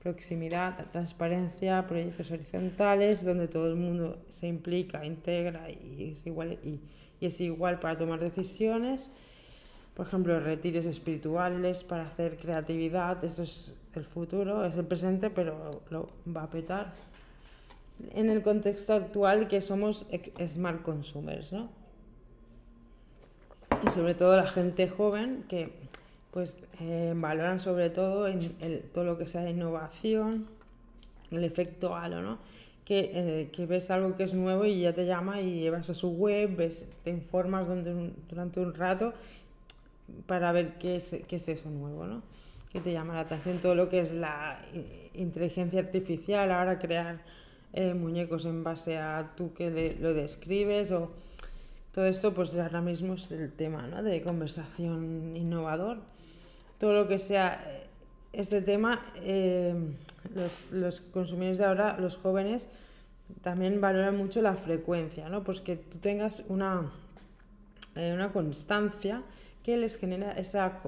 proximidad, transparencia, proyectos horizontales, donde todo el mundo se implica, integra y es igual, y, es igual para tomar decisiones. Por ejemplo, retiros espirituales para hacer creatividad, eso es el futuro, es el presente, pero lo va a petar. En el contexto actual que somos smart consumers, ¿no? Y sobre todo la gente joven que pues eh, valoran sobre todo en todo lo que sea innovación, el efecto halo, ¿no? Que, eh, que, ves algo que es nuevo y ya te llama y vas a su web, ves, te informas durante, durante un rato para ver qué es, qué es eso nuevo, ¿no? Que te llama la atención todo lo que es la inteligencia artificial, ahora crear eh, muñecos en base a tú que lo describes o todo esto pues ahora mismo es el tema ¿no? de conversación innovador todo lo que sea eh, este tema, eh, los, los, consumidores de ahora, los jóvenes, también valoran mucho la frecuencia, ¿no? Pues que tú tengas una, una constancia que les genera esa,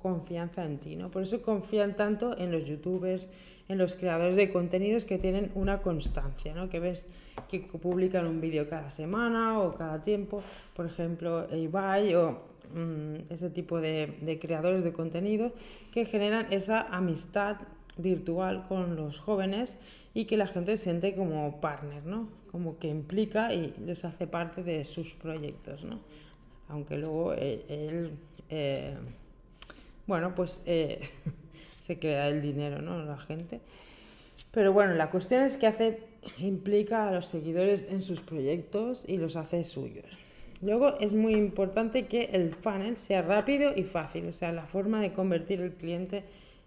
confianza en ti, ¿no? Por eso confían tanto en los youtubers, en los creadores de contenidos que tienen una constancia, ¿no? Que ves que publican un vídeo cada semana o cada tiempo, por ejemplo, Ibai o Mm, ese tipo de, de, creadores de contenido que generan esa amistad virtual con los jóvenes y que la gente siente como partner, ¿no? Como que implica y les hace parte de sus proyectos, ¿no? Aunque luego eh, él, eh, bueno, pues eh, se crea el dinero, ¿no? La gente. Pero bueno, la cuestión es que hace, implica a los seguidores en sus proyectos y los hace suyos. Luego es muy importante que el funnel sea rápido y fácil, o sea, la forma de convertir el cliente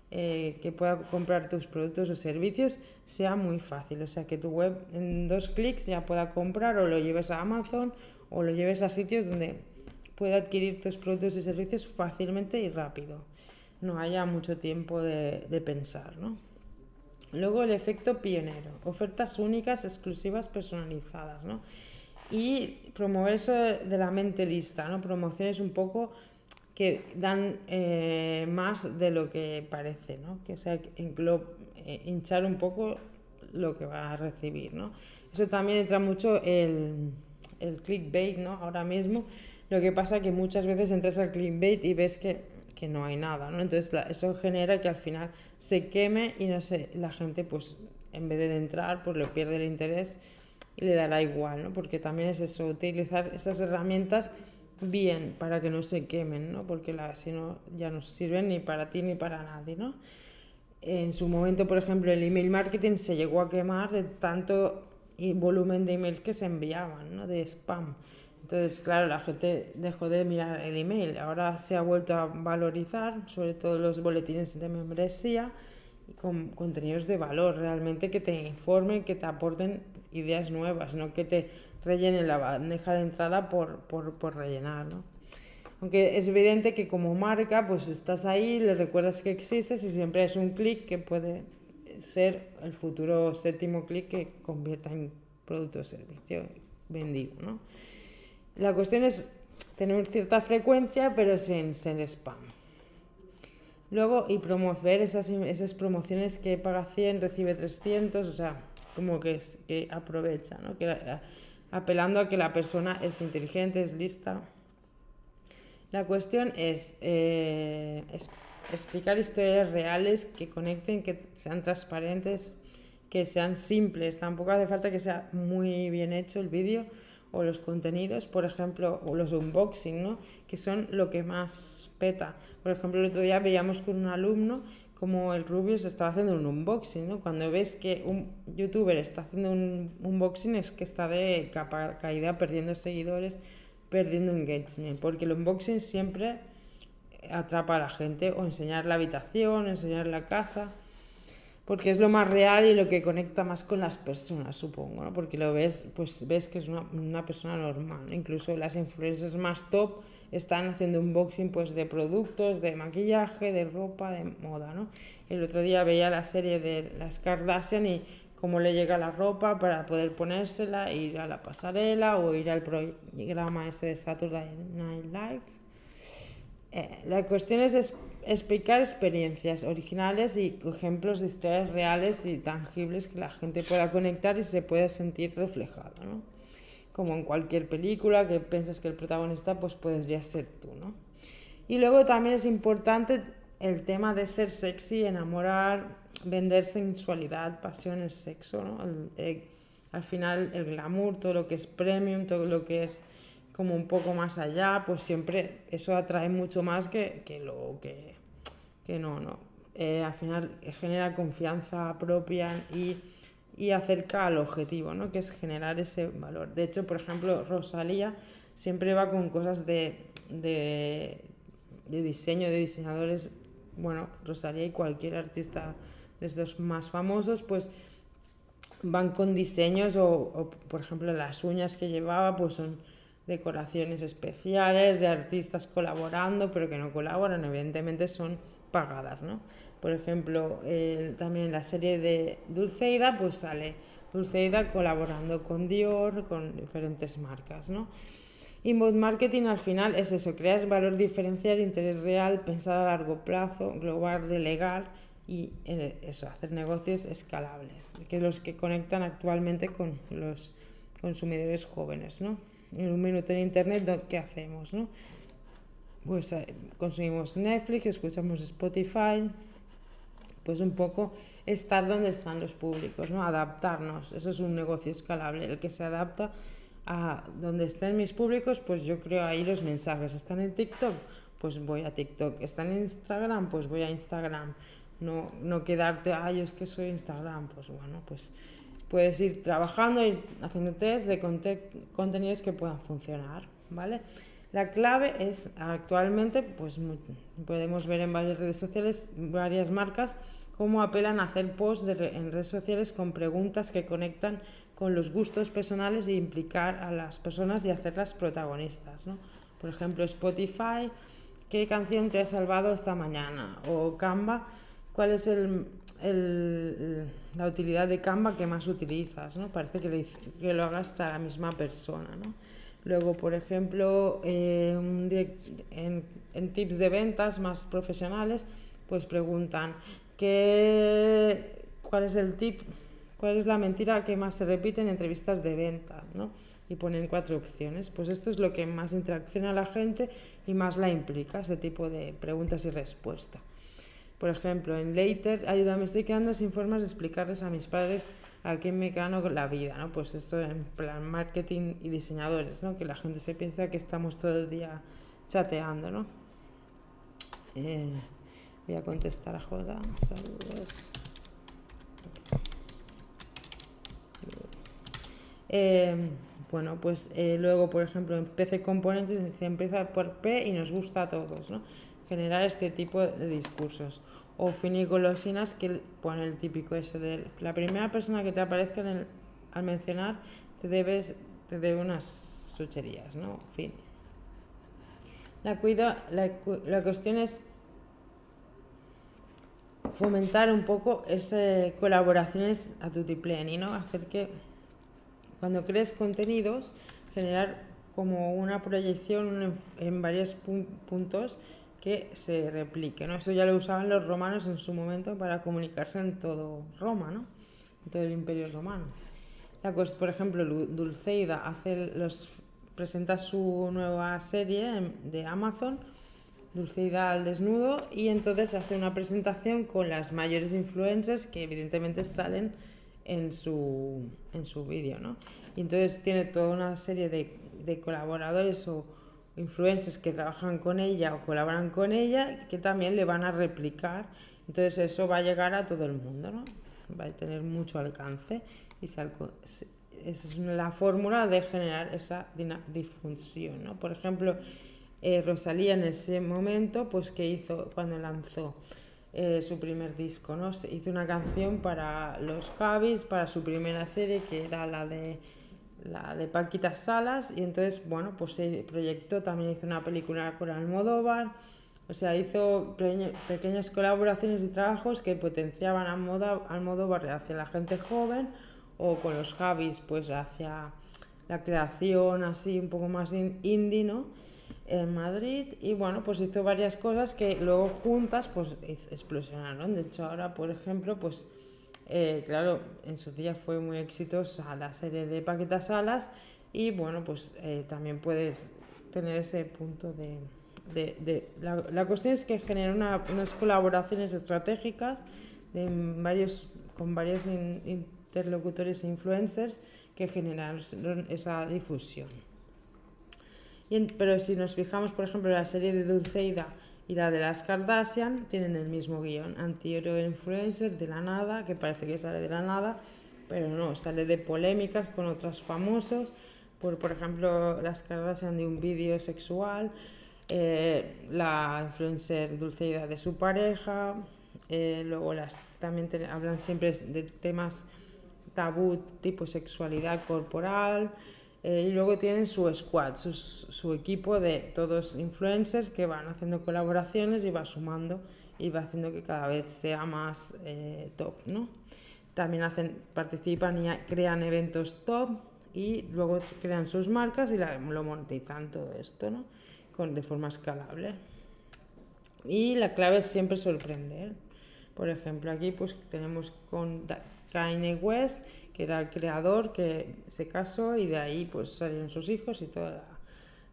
que pueda comprar tus productos o servicios sea muy fácil, o sea, que tu web en dos clics ya pueda comprar o lo lleves a Amazon o lo lleves a sitios donde pueda adquirir tus productos y servicios fácilmente y rápido. No haya mucho tiempo de, de pensar, ¿no? Luego el efecto pionero, ofertas únicas, exclusivas, personalizadas, ¿no? y promover eso de la mente lista, ¿no? Promociones un poco que dan eh, más de lo que parece, ¿no? Que sea, eh, hinchar un poco lo que va a recibir, ¿no? Eso también entra mucho el, el clickbait, ¿no? Ahora mismo, lo que pasa que muchas veces entras al clickbait y ves que, que no hay nada, ¿no? Entonces eso genera que al final se queme y no sé, la gente pues en vez de entrar pues le pierde el interés y le dará igual, ¿no? Porque también es eso, utilizar estas herramientas bien para que no se quemen, ¿no? Porque la, si no ya no sirven ni para ti ni para nadie, ¿no? En su momento, por ejemplo, el email marketing se llegó a quemar de tanto volumen de emails que se enviaban, ¿no? De spam. Entonces, claro, la gente dejó de mirar el email. Ahora se ha vuelto a valorizar, sobre todo los boletines de membresía, con contenidos de valor, realmente que te informen, que te aporten ideas nuevas, no que te rellenen la bandeja de entrada por, por, por rellenar. ¿no? Aunque es evidente que como marca, pues estás ahí, le recuerdas que existes y siempre es un clic que puede ser el futuro séptimo clic que convierta en producto o servicio vendido, ¿no? La cuestión es tener cierta frecuencia, pero sin spam. Luego, y promover esas, promociones que paga 100, recibe 300, o sea, como que, aprovecha, ¿no? Apelando a que la persona es inteligente, es lista. La cuestión es, eh, explicar historias reales que conecten, que sean transparentes, que sean simples. Tampoco hace falta que sea muy bien hecho el vídeo o los contenidos, por ejemplo, o los unboxing, ¿no? que son lo que más peta. Por ejemplo, el otro día veíamos con un alumno como el Rubius estaba haciendo un unboxing, ¿no? Cuando ves que un youtuber está haciendo un unboxing es que está de capa caída, perdiendo seguidores, perdiendo engagement, porque el unboxing siempre atrapa a la gente, o enseñar la habitación, enseñar la casa, porque es lo más real y lo que conecta más con las personas, supongo, ¿no? Porque lo ves, pues ves que es una, una persona normal, incluso las influencers más top están haciendo unboxing pues de productos, de maquillaje, de ropa, de moda, ¿no? El otro día veía la serie de las Kardashian y cómo le llega la ropa para poder ponérsela, ir a la pasarela o ir al programa ese de Saturday Night Live. Eh, la cuestión es, explicar experiencias originales y ejemplos de historias reales y tangibles que la gente pueda conectar y se pueda sentir reflejada, ¿no? como en cualquier película que piensas que el protagonista pues podría ser tú, ¿no? Y luego también es importante el tema de ser sexy, enamorar, vender sensualidad, pasiones, sexo, ¿no? Eh, al final el glamour, todo lo que es premium, todo lo que es como un poco más allá, pues siempre eso atrae mucho más que, que lo que, que no, no. Eh, al final genera confianza propia y y acerca al objetivo, ¿no? que es generar ese valor. De hecho, por ejemplo, Rosalía siempre va con cosas de, de, diseño, de diseñadores, bueno, Rosalía y cualquier artista de estos más famosos, pues van con diseños o, por ejemplo, las uñas que llevaba, pues son decoraciones especiales de artistas colaborando, pero que no colaboran, evidentemente son pagadas, ¿no? Por ejemplo, también en la serie de Dulceida, pues sale Dulceida colaborando con Dior, con diferentes marcas, ¿no? Inbound marketing al final es eso, crear valor diferencial, interés real, pensar a largo plazo, global, delegar y eh, eso, hacer negocios escalables, que los que conectan actualmente con los consumidores jóvenes, ¿no? En un minuto en internet, ¿qué hacemos, no? Pues eh, consumimos Netflix, escuchamos Spotify, pues un poco estar donde están los públicos, ¿no? Adaptarnos. Eso es un negocio escalable. El que se adapta a donde estén mis públicos, pues yo creo ahí los mensajes. ¿Están en TikTok? Pues voy a TikTok. ¿Están en Instagram? Pues voy a Instagram. No, no quedarte, ay, es que soy Instagram. Pues bueno, pues puedes ir trabajando y haciendo test de contenidos que puedan funcionar, ¿vale? La clave es actualmente, pues podemos ver en varias redes sociales, varias marcas, cómo apelan a hacer posts en redes sociales con preguntas que conectan con los gustos personales e implicar a las personas y hacerlas protagonistas. ¿no? Por ejemplo, Spotify, ¿qué canción te ha salvado esta mañana? O Canva, ¿cuál es la utilidad de Canva que más utilizas? ¿no? Parece que, que lo haga hasta la misma persona. ¿no? Luego, por ejemplo, eh, en, tips de ventas más profesionales, pues preguntan ¿qué, cuál es el tip, cuál es la mentira que más se repite en entrevistas de venta, ¿no? Y ponen cuatro opciones. Pues esto es lo que más interacciona a la gente y más la implica, ese tipo de preguntas y respuestas. Por ejemplo, en Later, ayúdame, estoy quedando sin formas de explicarles a mis padres a qué me gano la vida, ¿no? Pues esto en plan marketing y diseñadores, ¿no? Que la gente se piensa que estamos todo el día chateando, ¿no? Eh, voy a contestar a Joda, saludos. Eh, bueno, pues eh, luego, por ejemplo, en PC Componentes empieza por P y nos gusta a todos, ¿no? Generar este tipo de discursos o finigolosinas que pone el típico eso de la primera persona que te aparezca al mencionar te debes te debe unas sucherías, ¿no? Fin. La, cuida, la, la cuestión es fomentar un poco estas colaboraciones a tu tipleni, ¿no? Hacer que cuando crees contenidos, generar como una proyección en varios puntos que se replique, ¿no? Eso ya lo usaban los romanos en su momento para comunicarse en todo Roma, ¿no? En todo el imperio romano. La por ejemplo, Dulceida hace los, presenta su nueva serie de Amazon Dulceida al desnudo y entonces hace una presentación con las mayores influencers que evidentemente salen en su, en su vídeo, ¿no? Y entonces tiene toda una serie de, de colaboradores o influencers que trabajan con ella o colaboran con ella que también le van a replicar. Entonces eso va a llegar a todo el mundo, ¿no? Va a tener mucho alcance y esa es la fórmula de generar esa difusión, ¿no? Por ejemplo, eh, Rosalía en ese momento, pues que hizo cuando lanzó eh, su primer disco, ¿no? Hizo una canción para los Javis, para su primera serie, que era la de la de Paquita Salas, y entonces, bueno, pues se proyectó, también hizo una película con Almodóvar, o sea, hizo pequeñas colaboraciones y trabajos que potenciaban a Almodóvar hacia la gente joven, o con los Javis, pues hacia la creación así un poco más indie, ¿no? en Madrid y bueno, pues hizo varias cosas que luego juntas pues explosionaron. De hecho ahora, por ejemplo, pues eh, claro, en su día fue muy exitosa la serie de Paquetas Salas y bueno, pues eh, también puedes tener ese punto de... de, la, la, cuestión es que genera unas colaboraciones estratégicas de varios, con varios interlocutores e influencers que generan esa difusión. Pero si nos fijamos, por ejemplo, la serie de Dulceida y la de las Kardashian, tienen el mismo guion, anti-hero influencer de la nada, que parece que sale de la nada, pero no, sale de polémicas con otros famosos, por, por ejemplo, las Kardashian de un vídeo sexual, eh, la influencer Dulceida de su pareja, eh, luego las también hablan siempre de temas tabú tipo sexualidad corporal, eh, y luego tienen su squad, su, equipo de todos influencers que van haciendo colaboraciones y va sumando y va haciendo que cada vez sea más eh, top, ¿no? También hacen, participan y crean eventos top y luego crean sus marcas y lo monetizan todo esto, ¿no? Con, de forma escalable. Y la clave es siempre sorprender. Por ejemplo, aquí pues tenemos con Kanye West que era el creador que se casó y de ahí pues salieron sus hijos y toda la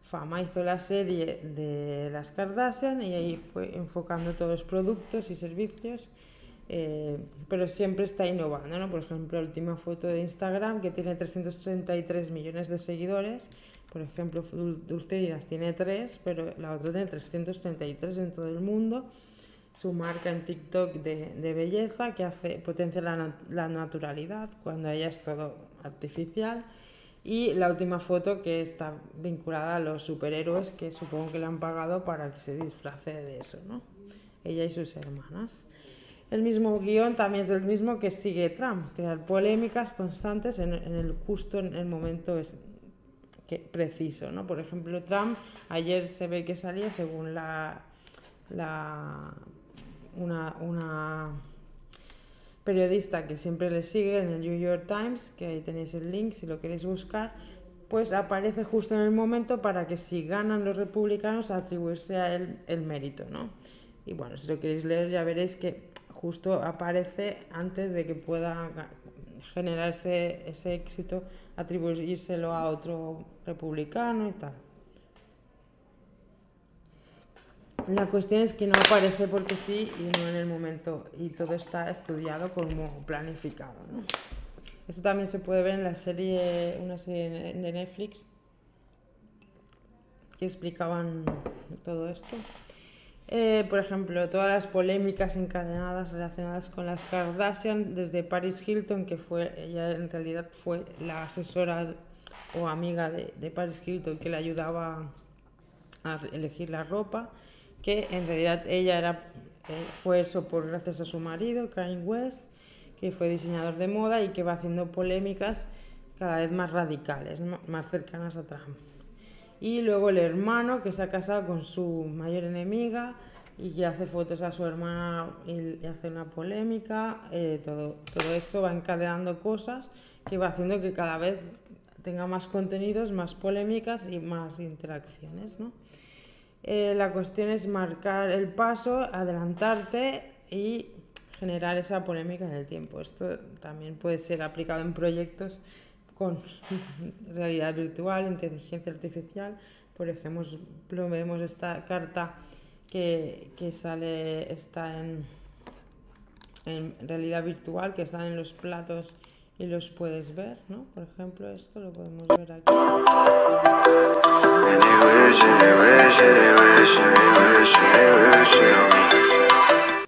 fama. Hizo la serie de las Kardashian y ahí fue enfocando todos los productos y servicios, eh, pero siempre está innovando, ¿no? Por ejemplo, la última foto de Instagram que tiene 333 millones de seguidores, por ejemplo, Dulce tiene 3, pero la otra tiene 333 en todo el mundo su marca en TikTok de, de belleza que hace, potencia la, la, naturalidad cuando ella es todo artificial. Y la última foto que está vinculada a los superhéroes que supongo que le han pagado para que se disfrace de eso, ¿no? Ella y sus hermanas. El mismo guion también es el mismo que sigue Trump, crear polémicas constantes en, en el justo en el momento es, que, preciso, ¿no? Por ejemplo, Trump ayer se ve que salía según la, la una, una periodista que siempre le sigue en el New York Times, que ahí tenéis el link si lo queréis buscar, pues aparece justo en el momento para que si ganan los republicanos atribuirse a él el mérito, ¿no? Y bueno, si lo queréis leer ya veréis que justo aparece antes de que pueda generarse ese éxito, atribuírselo a otro republicano y tal. La cuestión es que no aparece porque sí y no en el momento y todo está estudiado como planificado. ¿no? Esto también se puede ver en la serie, una serie de Netflix que explicaban todo esto. Eh, por ejemplo, todas las polémicas encadenadas relacionadas con las Kardashian, desde Paris Hilton, que fue ella en realidad fue la asesora o amiga de, de Paris Hilton que le ayudaba a elegir la ropa, que en realidad ella era, eh, fue eso por gracias a su marido, Kanye West, que fue diseñador de moda y que va haciendo polémicas cada vez más radicales, más cercanas a Trump. Y luego el hermano que se ha casado con su mayor enemiga y que hace fotos a su hermana y, hace una polémica. Eh, todo, todo eso va encadenando cosas que va haciendo que cada vez tenga más contenidos, más polémicas y más interacciones. ¿no? Eh, la cuestión es marcar el paso, adelantarte y generar esa polémica en el tiempo. Esto también puede ser aplicado en proyectos con realidad virtual, inteligencia artificial. Por ejemplo, vemos esta carta que, sale, está en, en realidad virtual, que salen los platos y los puedes ver, ¿no? Por ejemplo, esto lo podemos ver aquí.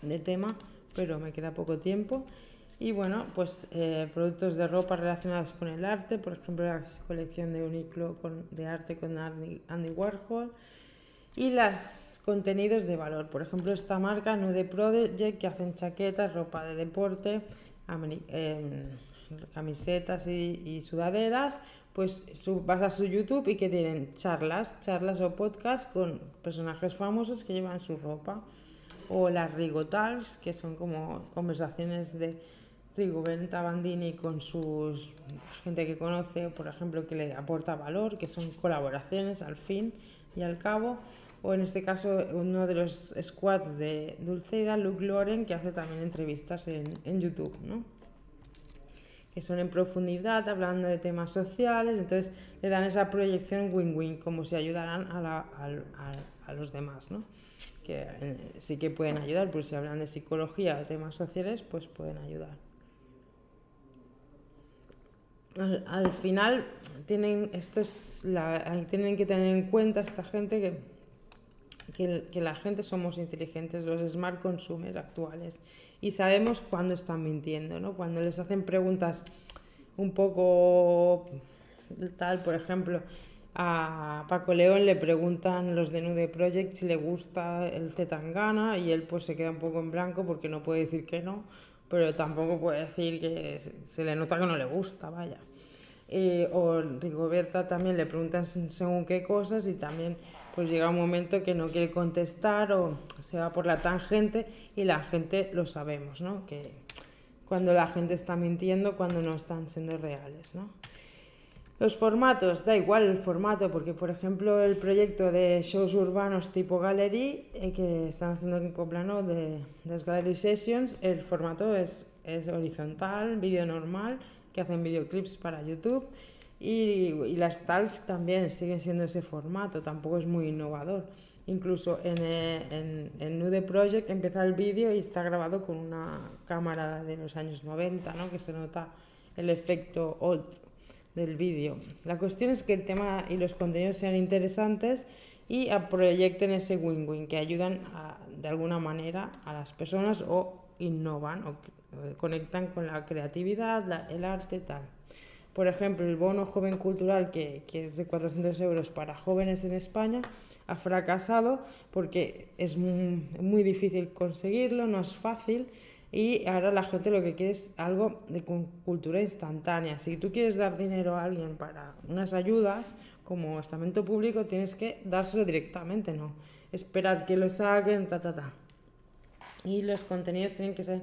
De tema, pero me queda poco tiempo. Y bueno, pues eh, productos de ropa relacionados con el arte, por ejemplo, la colección de Uniqlo de arte con Andy Warhol. Y los contenidos de valor, por ejemplo, esta marca Nude Project que hacen chaquetas, ropa de deporte, eh, camisetas y, sudaderas, pues vas a su YouTube y que tienen charlas, charlas o podcasts con personajes famosos que llevan su ropa. O las Rigotals, que son como conversaciones de Rigoberta Bandini con sus gente que conoce, por ejemplo, que le aporta valor, que son colaboraciones al fin y al cabo. O en este caso, uno de los squads de Dulceida, Luke Loren, que hace también entrevistas en, en YouTube, ¿no? Que son en profundidad, hablando de temas sociales, entonces le dan esa proyección win-win, como si ayudaran a, los demás, ¿no? que eh, sí que pueden ayudar, pero si hablan de psicología, de temas sociales, pues pueden ayudar. Al, final tienen, esto es tienen que tener en cuenta esta gente que, que, la gente somos inteligentes, los smart consumers actuales y sabemos cuándo están mintiendo, ¿no? Cuando les hacen preguntas un poco tal, por ejemplo, a Paco León le preguntan los de Nude Project si le gusta el Zetangana y él pues se queda un poco en blanco porque no puede decir que no, pero tampoco puede decir que se le nota que no le gusta, vaya. Eh, o Rigoberta también le preguntan según qué cosas y también pues llega un momento que no quiere contestar o se va por la tangente y la gente lo sabemos, ¿no? Que cuando la gente está mintiendo, cuando no están siendo reales, ¿no? Los formatos, da igual el formato, porque por ejemplo el proyecto de shows urbanos tipo gallery, eh, que están haciendo en plano de, de las gallery sessions, el formato es, es horizontal, vídeo normal, que hacen videoclips para YouTube y, las talks también siguen siendo ese formato, tampoco es muy innovador. Incluso en, eh, en, Nude Project empieza el vídeo y está grabado con una cámara de los años 90, ¿no? que se nota el efecto old del vídeo. La cuestión es que el tema y los contenidos sean interesantes y proyecten ese win-win, que ayudan de alguna manera a las personas o innovan o conectan con la creatividad, el arte, tal. Por ejemplo, el bono joven cultural, que, que, es de 400 euros para jóvenes en España, ha fracasado porque es muy, difícil conseguirlo, no es fácil y ahora la gente lo que quiere es algo de cultura instantánea. Si tú quieres dar dinero a alguien para unas ayudas, como estamento público, tienes que dárselo directamente, no esperar que lo saquen, ta, ta, ta. Y los contenidos tienen que ser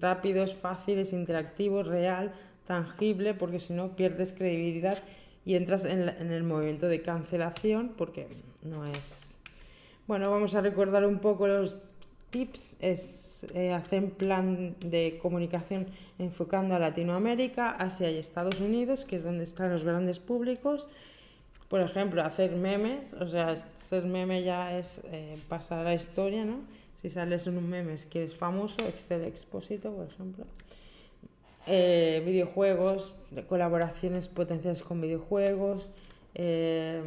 rápidos, fáciles, interactivos, real, tangible, porque si no pierdes credibilidad y entras en, el movimiento de cancelación, porque no es... Bueno, vamos a recordar un poco los tips. Es eh, hacer plan de comunicación enfocando a Latinoamérica, Asia y Estados Unidos, que es donde están los grandes públicos. Por ejemplo, hacer memes, o sea, ser meme ya es eh, pasar a la historia, ¿no? Si sales en un meme es que eres famoso, Excel Expósito, por ejemplo. Eh, videojuegos, colaboraciones potenciales con videojuegos, eh,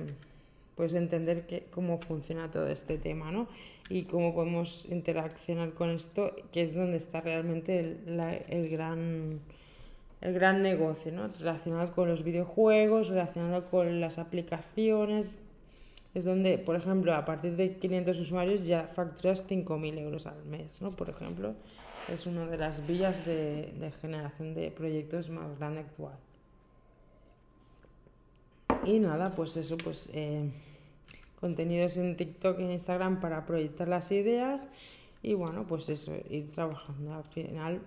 pues entender que, cómo funciona todo este tema, ¿no? Y cómo podemos interaccionar con esto, que es donde está realmente el, el gran el gran negocio, ¿no? Relacionado con los videojuegos, relacionado con las aplicaciones, es donde, por ejemplo, a partir de 500 usuarios ya facturas 5.000 euros al mes, ¿no? Por ejemplo, es una de las vías de, generación de proyectos más grande actual. Y nada, pues eso, pues eh, contenidos en TikTok y en Instagram para proyectar las ideas y bueno, pues eso, ir trabajando. Al final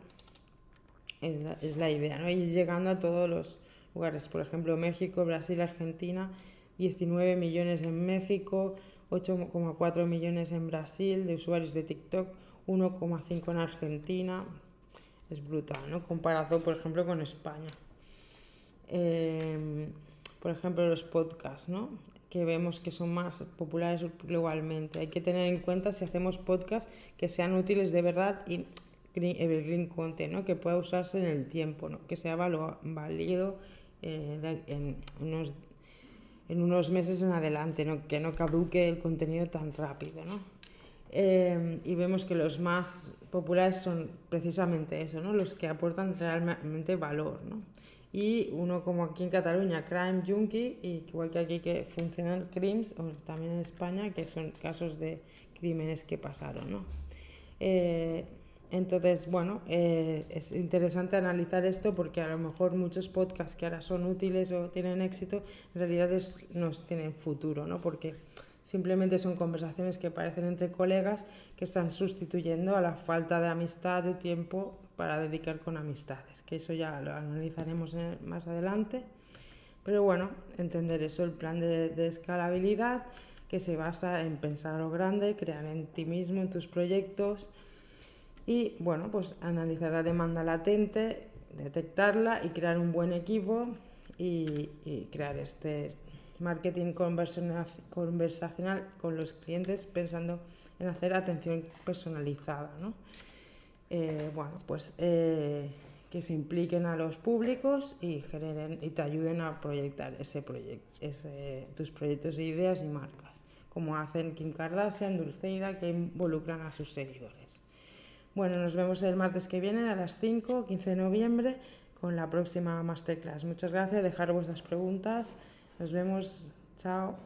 es la, es la idea, ¿no? Ir llegando a todos los lugares, por ejemplo, México, Brasil, Argentina, 19 millones en México, 8,4 millones en Brasil de usuarios de TikTok, 1,5 en Argentina. Es brutal, ¿no? Comparado, por ejemplo, con España. Eh, por ejemplo, los podcasts, ¿no? que vemos que son más populares globalmente. Hay que tener en cuenta si hacemos podcasts que sean útiles de verdad y evergreen content, ¿no? que pueda usarse en el tiempo, ¿no? que sea válido eh, en, unos, en unos meses en adelante, ¿no? que no caduque el contenido tan rápido. ¿no? Eh, y vemos que los más populares son precisamente eso, ¿no? los que aportan realmente valor. ¿no? y uno como aquí en Cataluña, Crime Junkie, y igual que aquí que funcionan crimes, o también en España, que son casos de crímenes que pasaron, ¿no? Eh, entonces, bueno, eh, es interesante analizar esto porque a lo mejor muchos podcasts que ahora son útiles o tienen éxito, en realidad es, no tienen futuro, ¿no? Porque simplemente son conversaciones que parecen entre colegas que están sustituyendo a la falta de amistad de tiempo para dedicar con amistades, que eso ya lo analizaremos más adelante. Pero bueno, entender eso, el plan de, escalabilidad que se basa en pensar lo grande, crear en ti mismo, en tus proyectos y bueno, pues analizar la demanda latente, detectarla y crear un buen equipo y, crear este marketing conversacional con los clientes pensando en hacer atención personalizada. ¿no? Eh, bueno, pues eh, que se impliquen a los públicos y generen y te ayuden a proyectar ese proyecto, ese, tus proyectos de ideas y marcas, como hacen Kim Kardashian, Dulceida, que involucran a sus seguidores. Bueno, nos vemos el martes que viene a las 5, 15 de noviembre, con la próxima masterclass. Muchas gracias, dejar vuestras preguntas. Nos vemos, chao.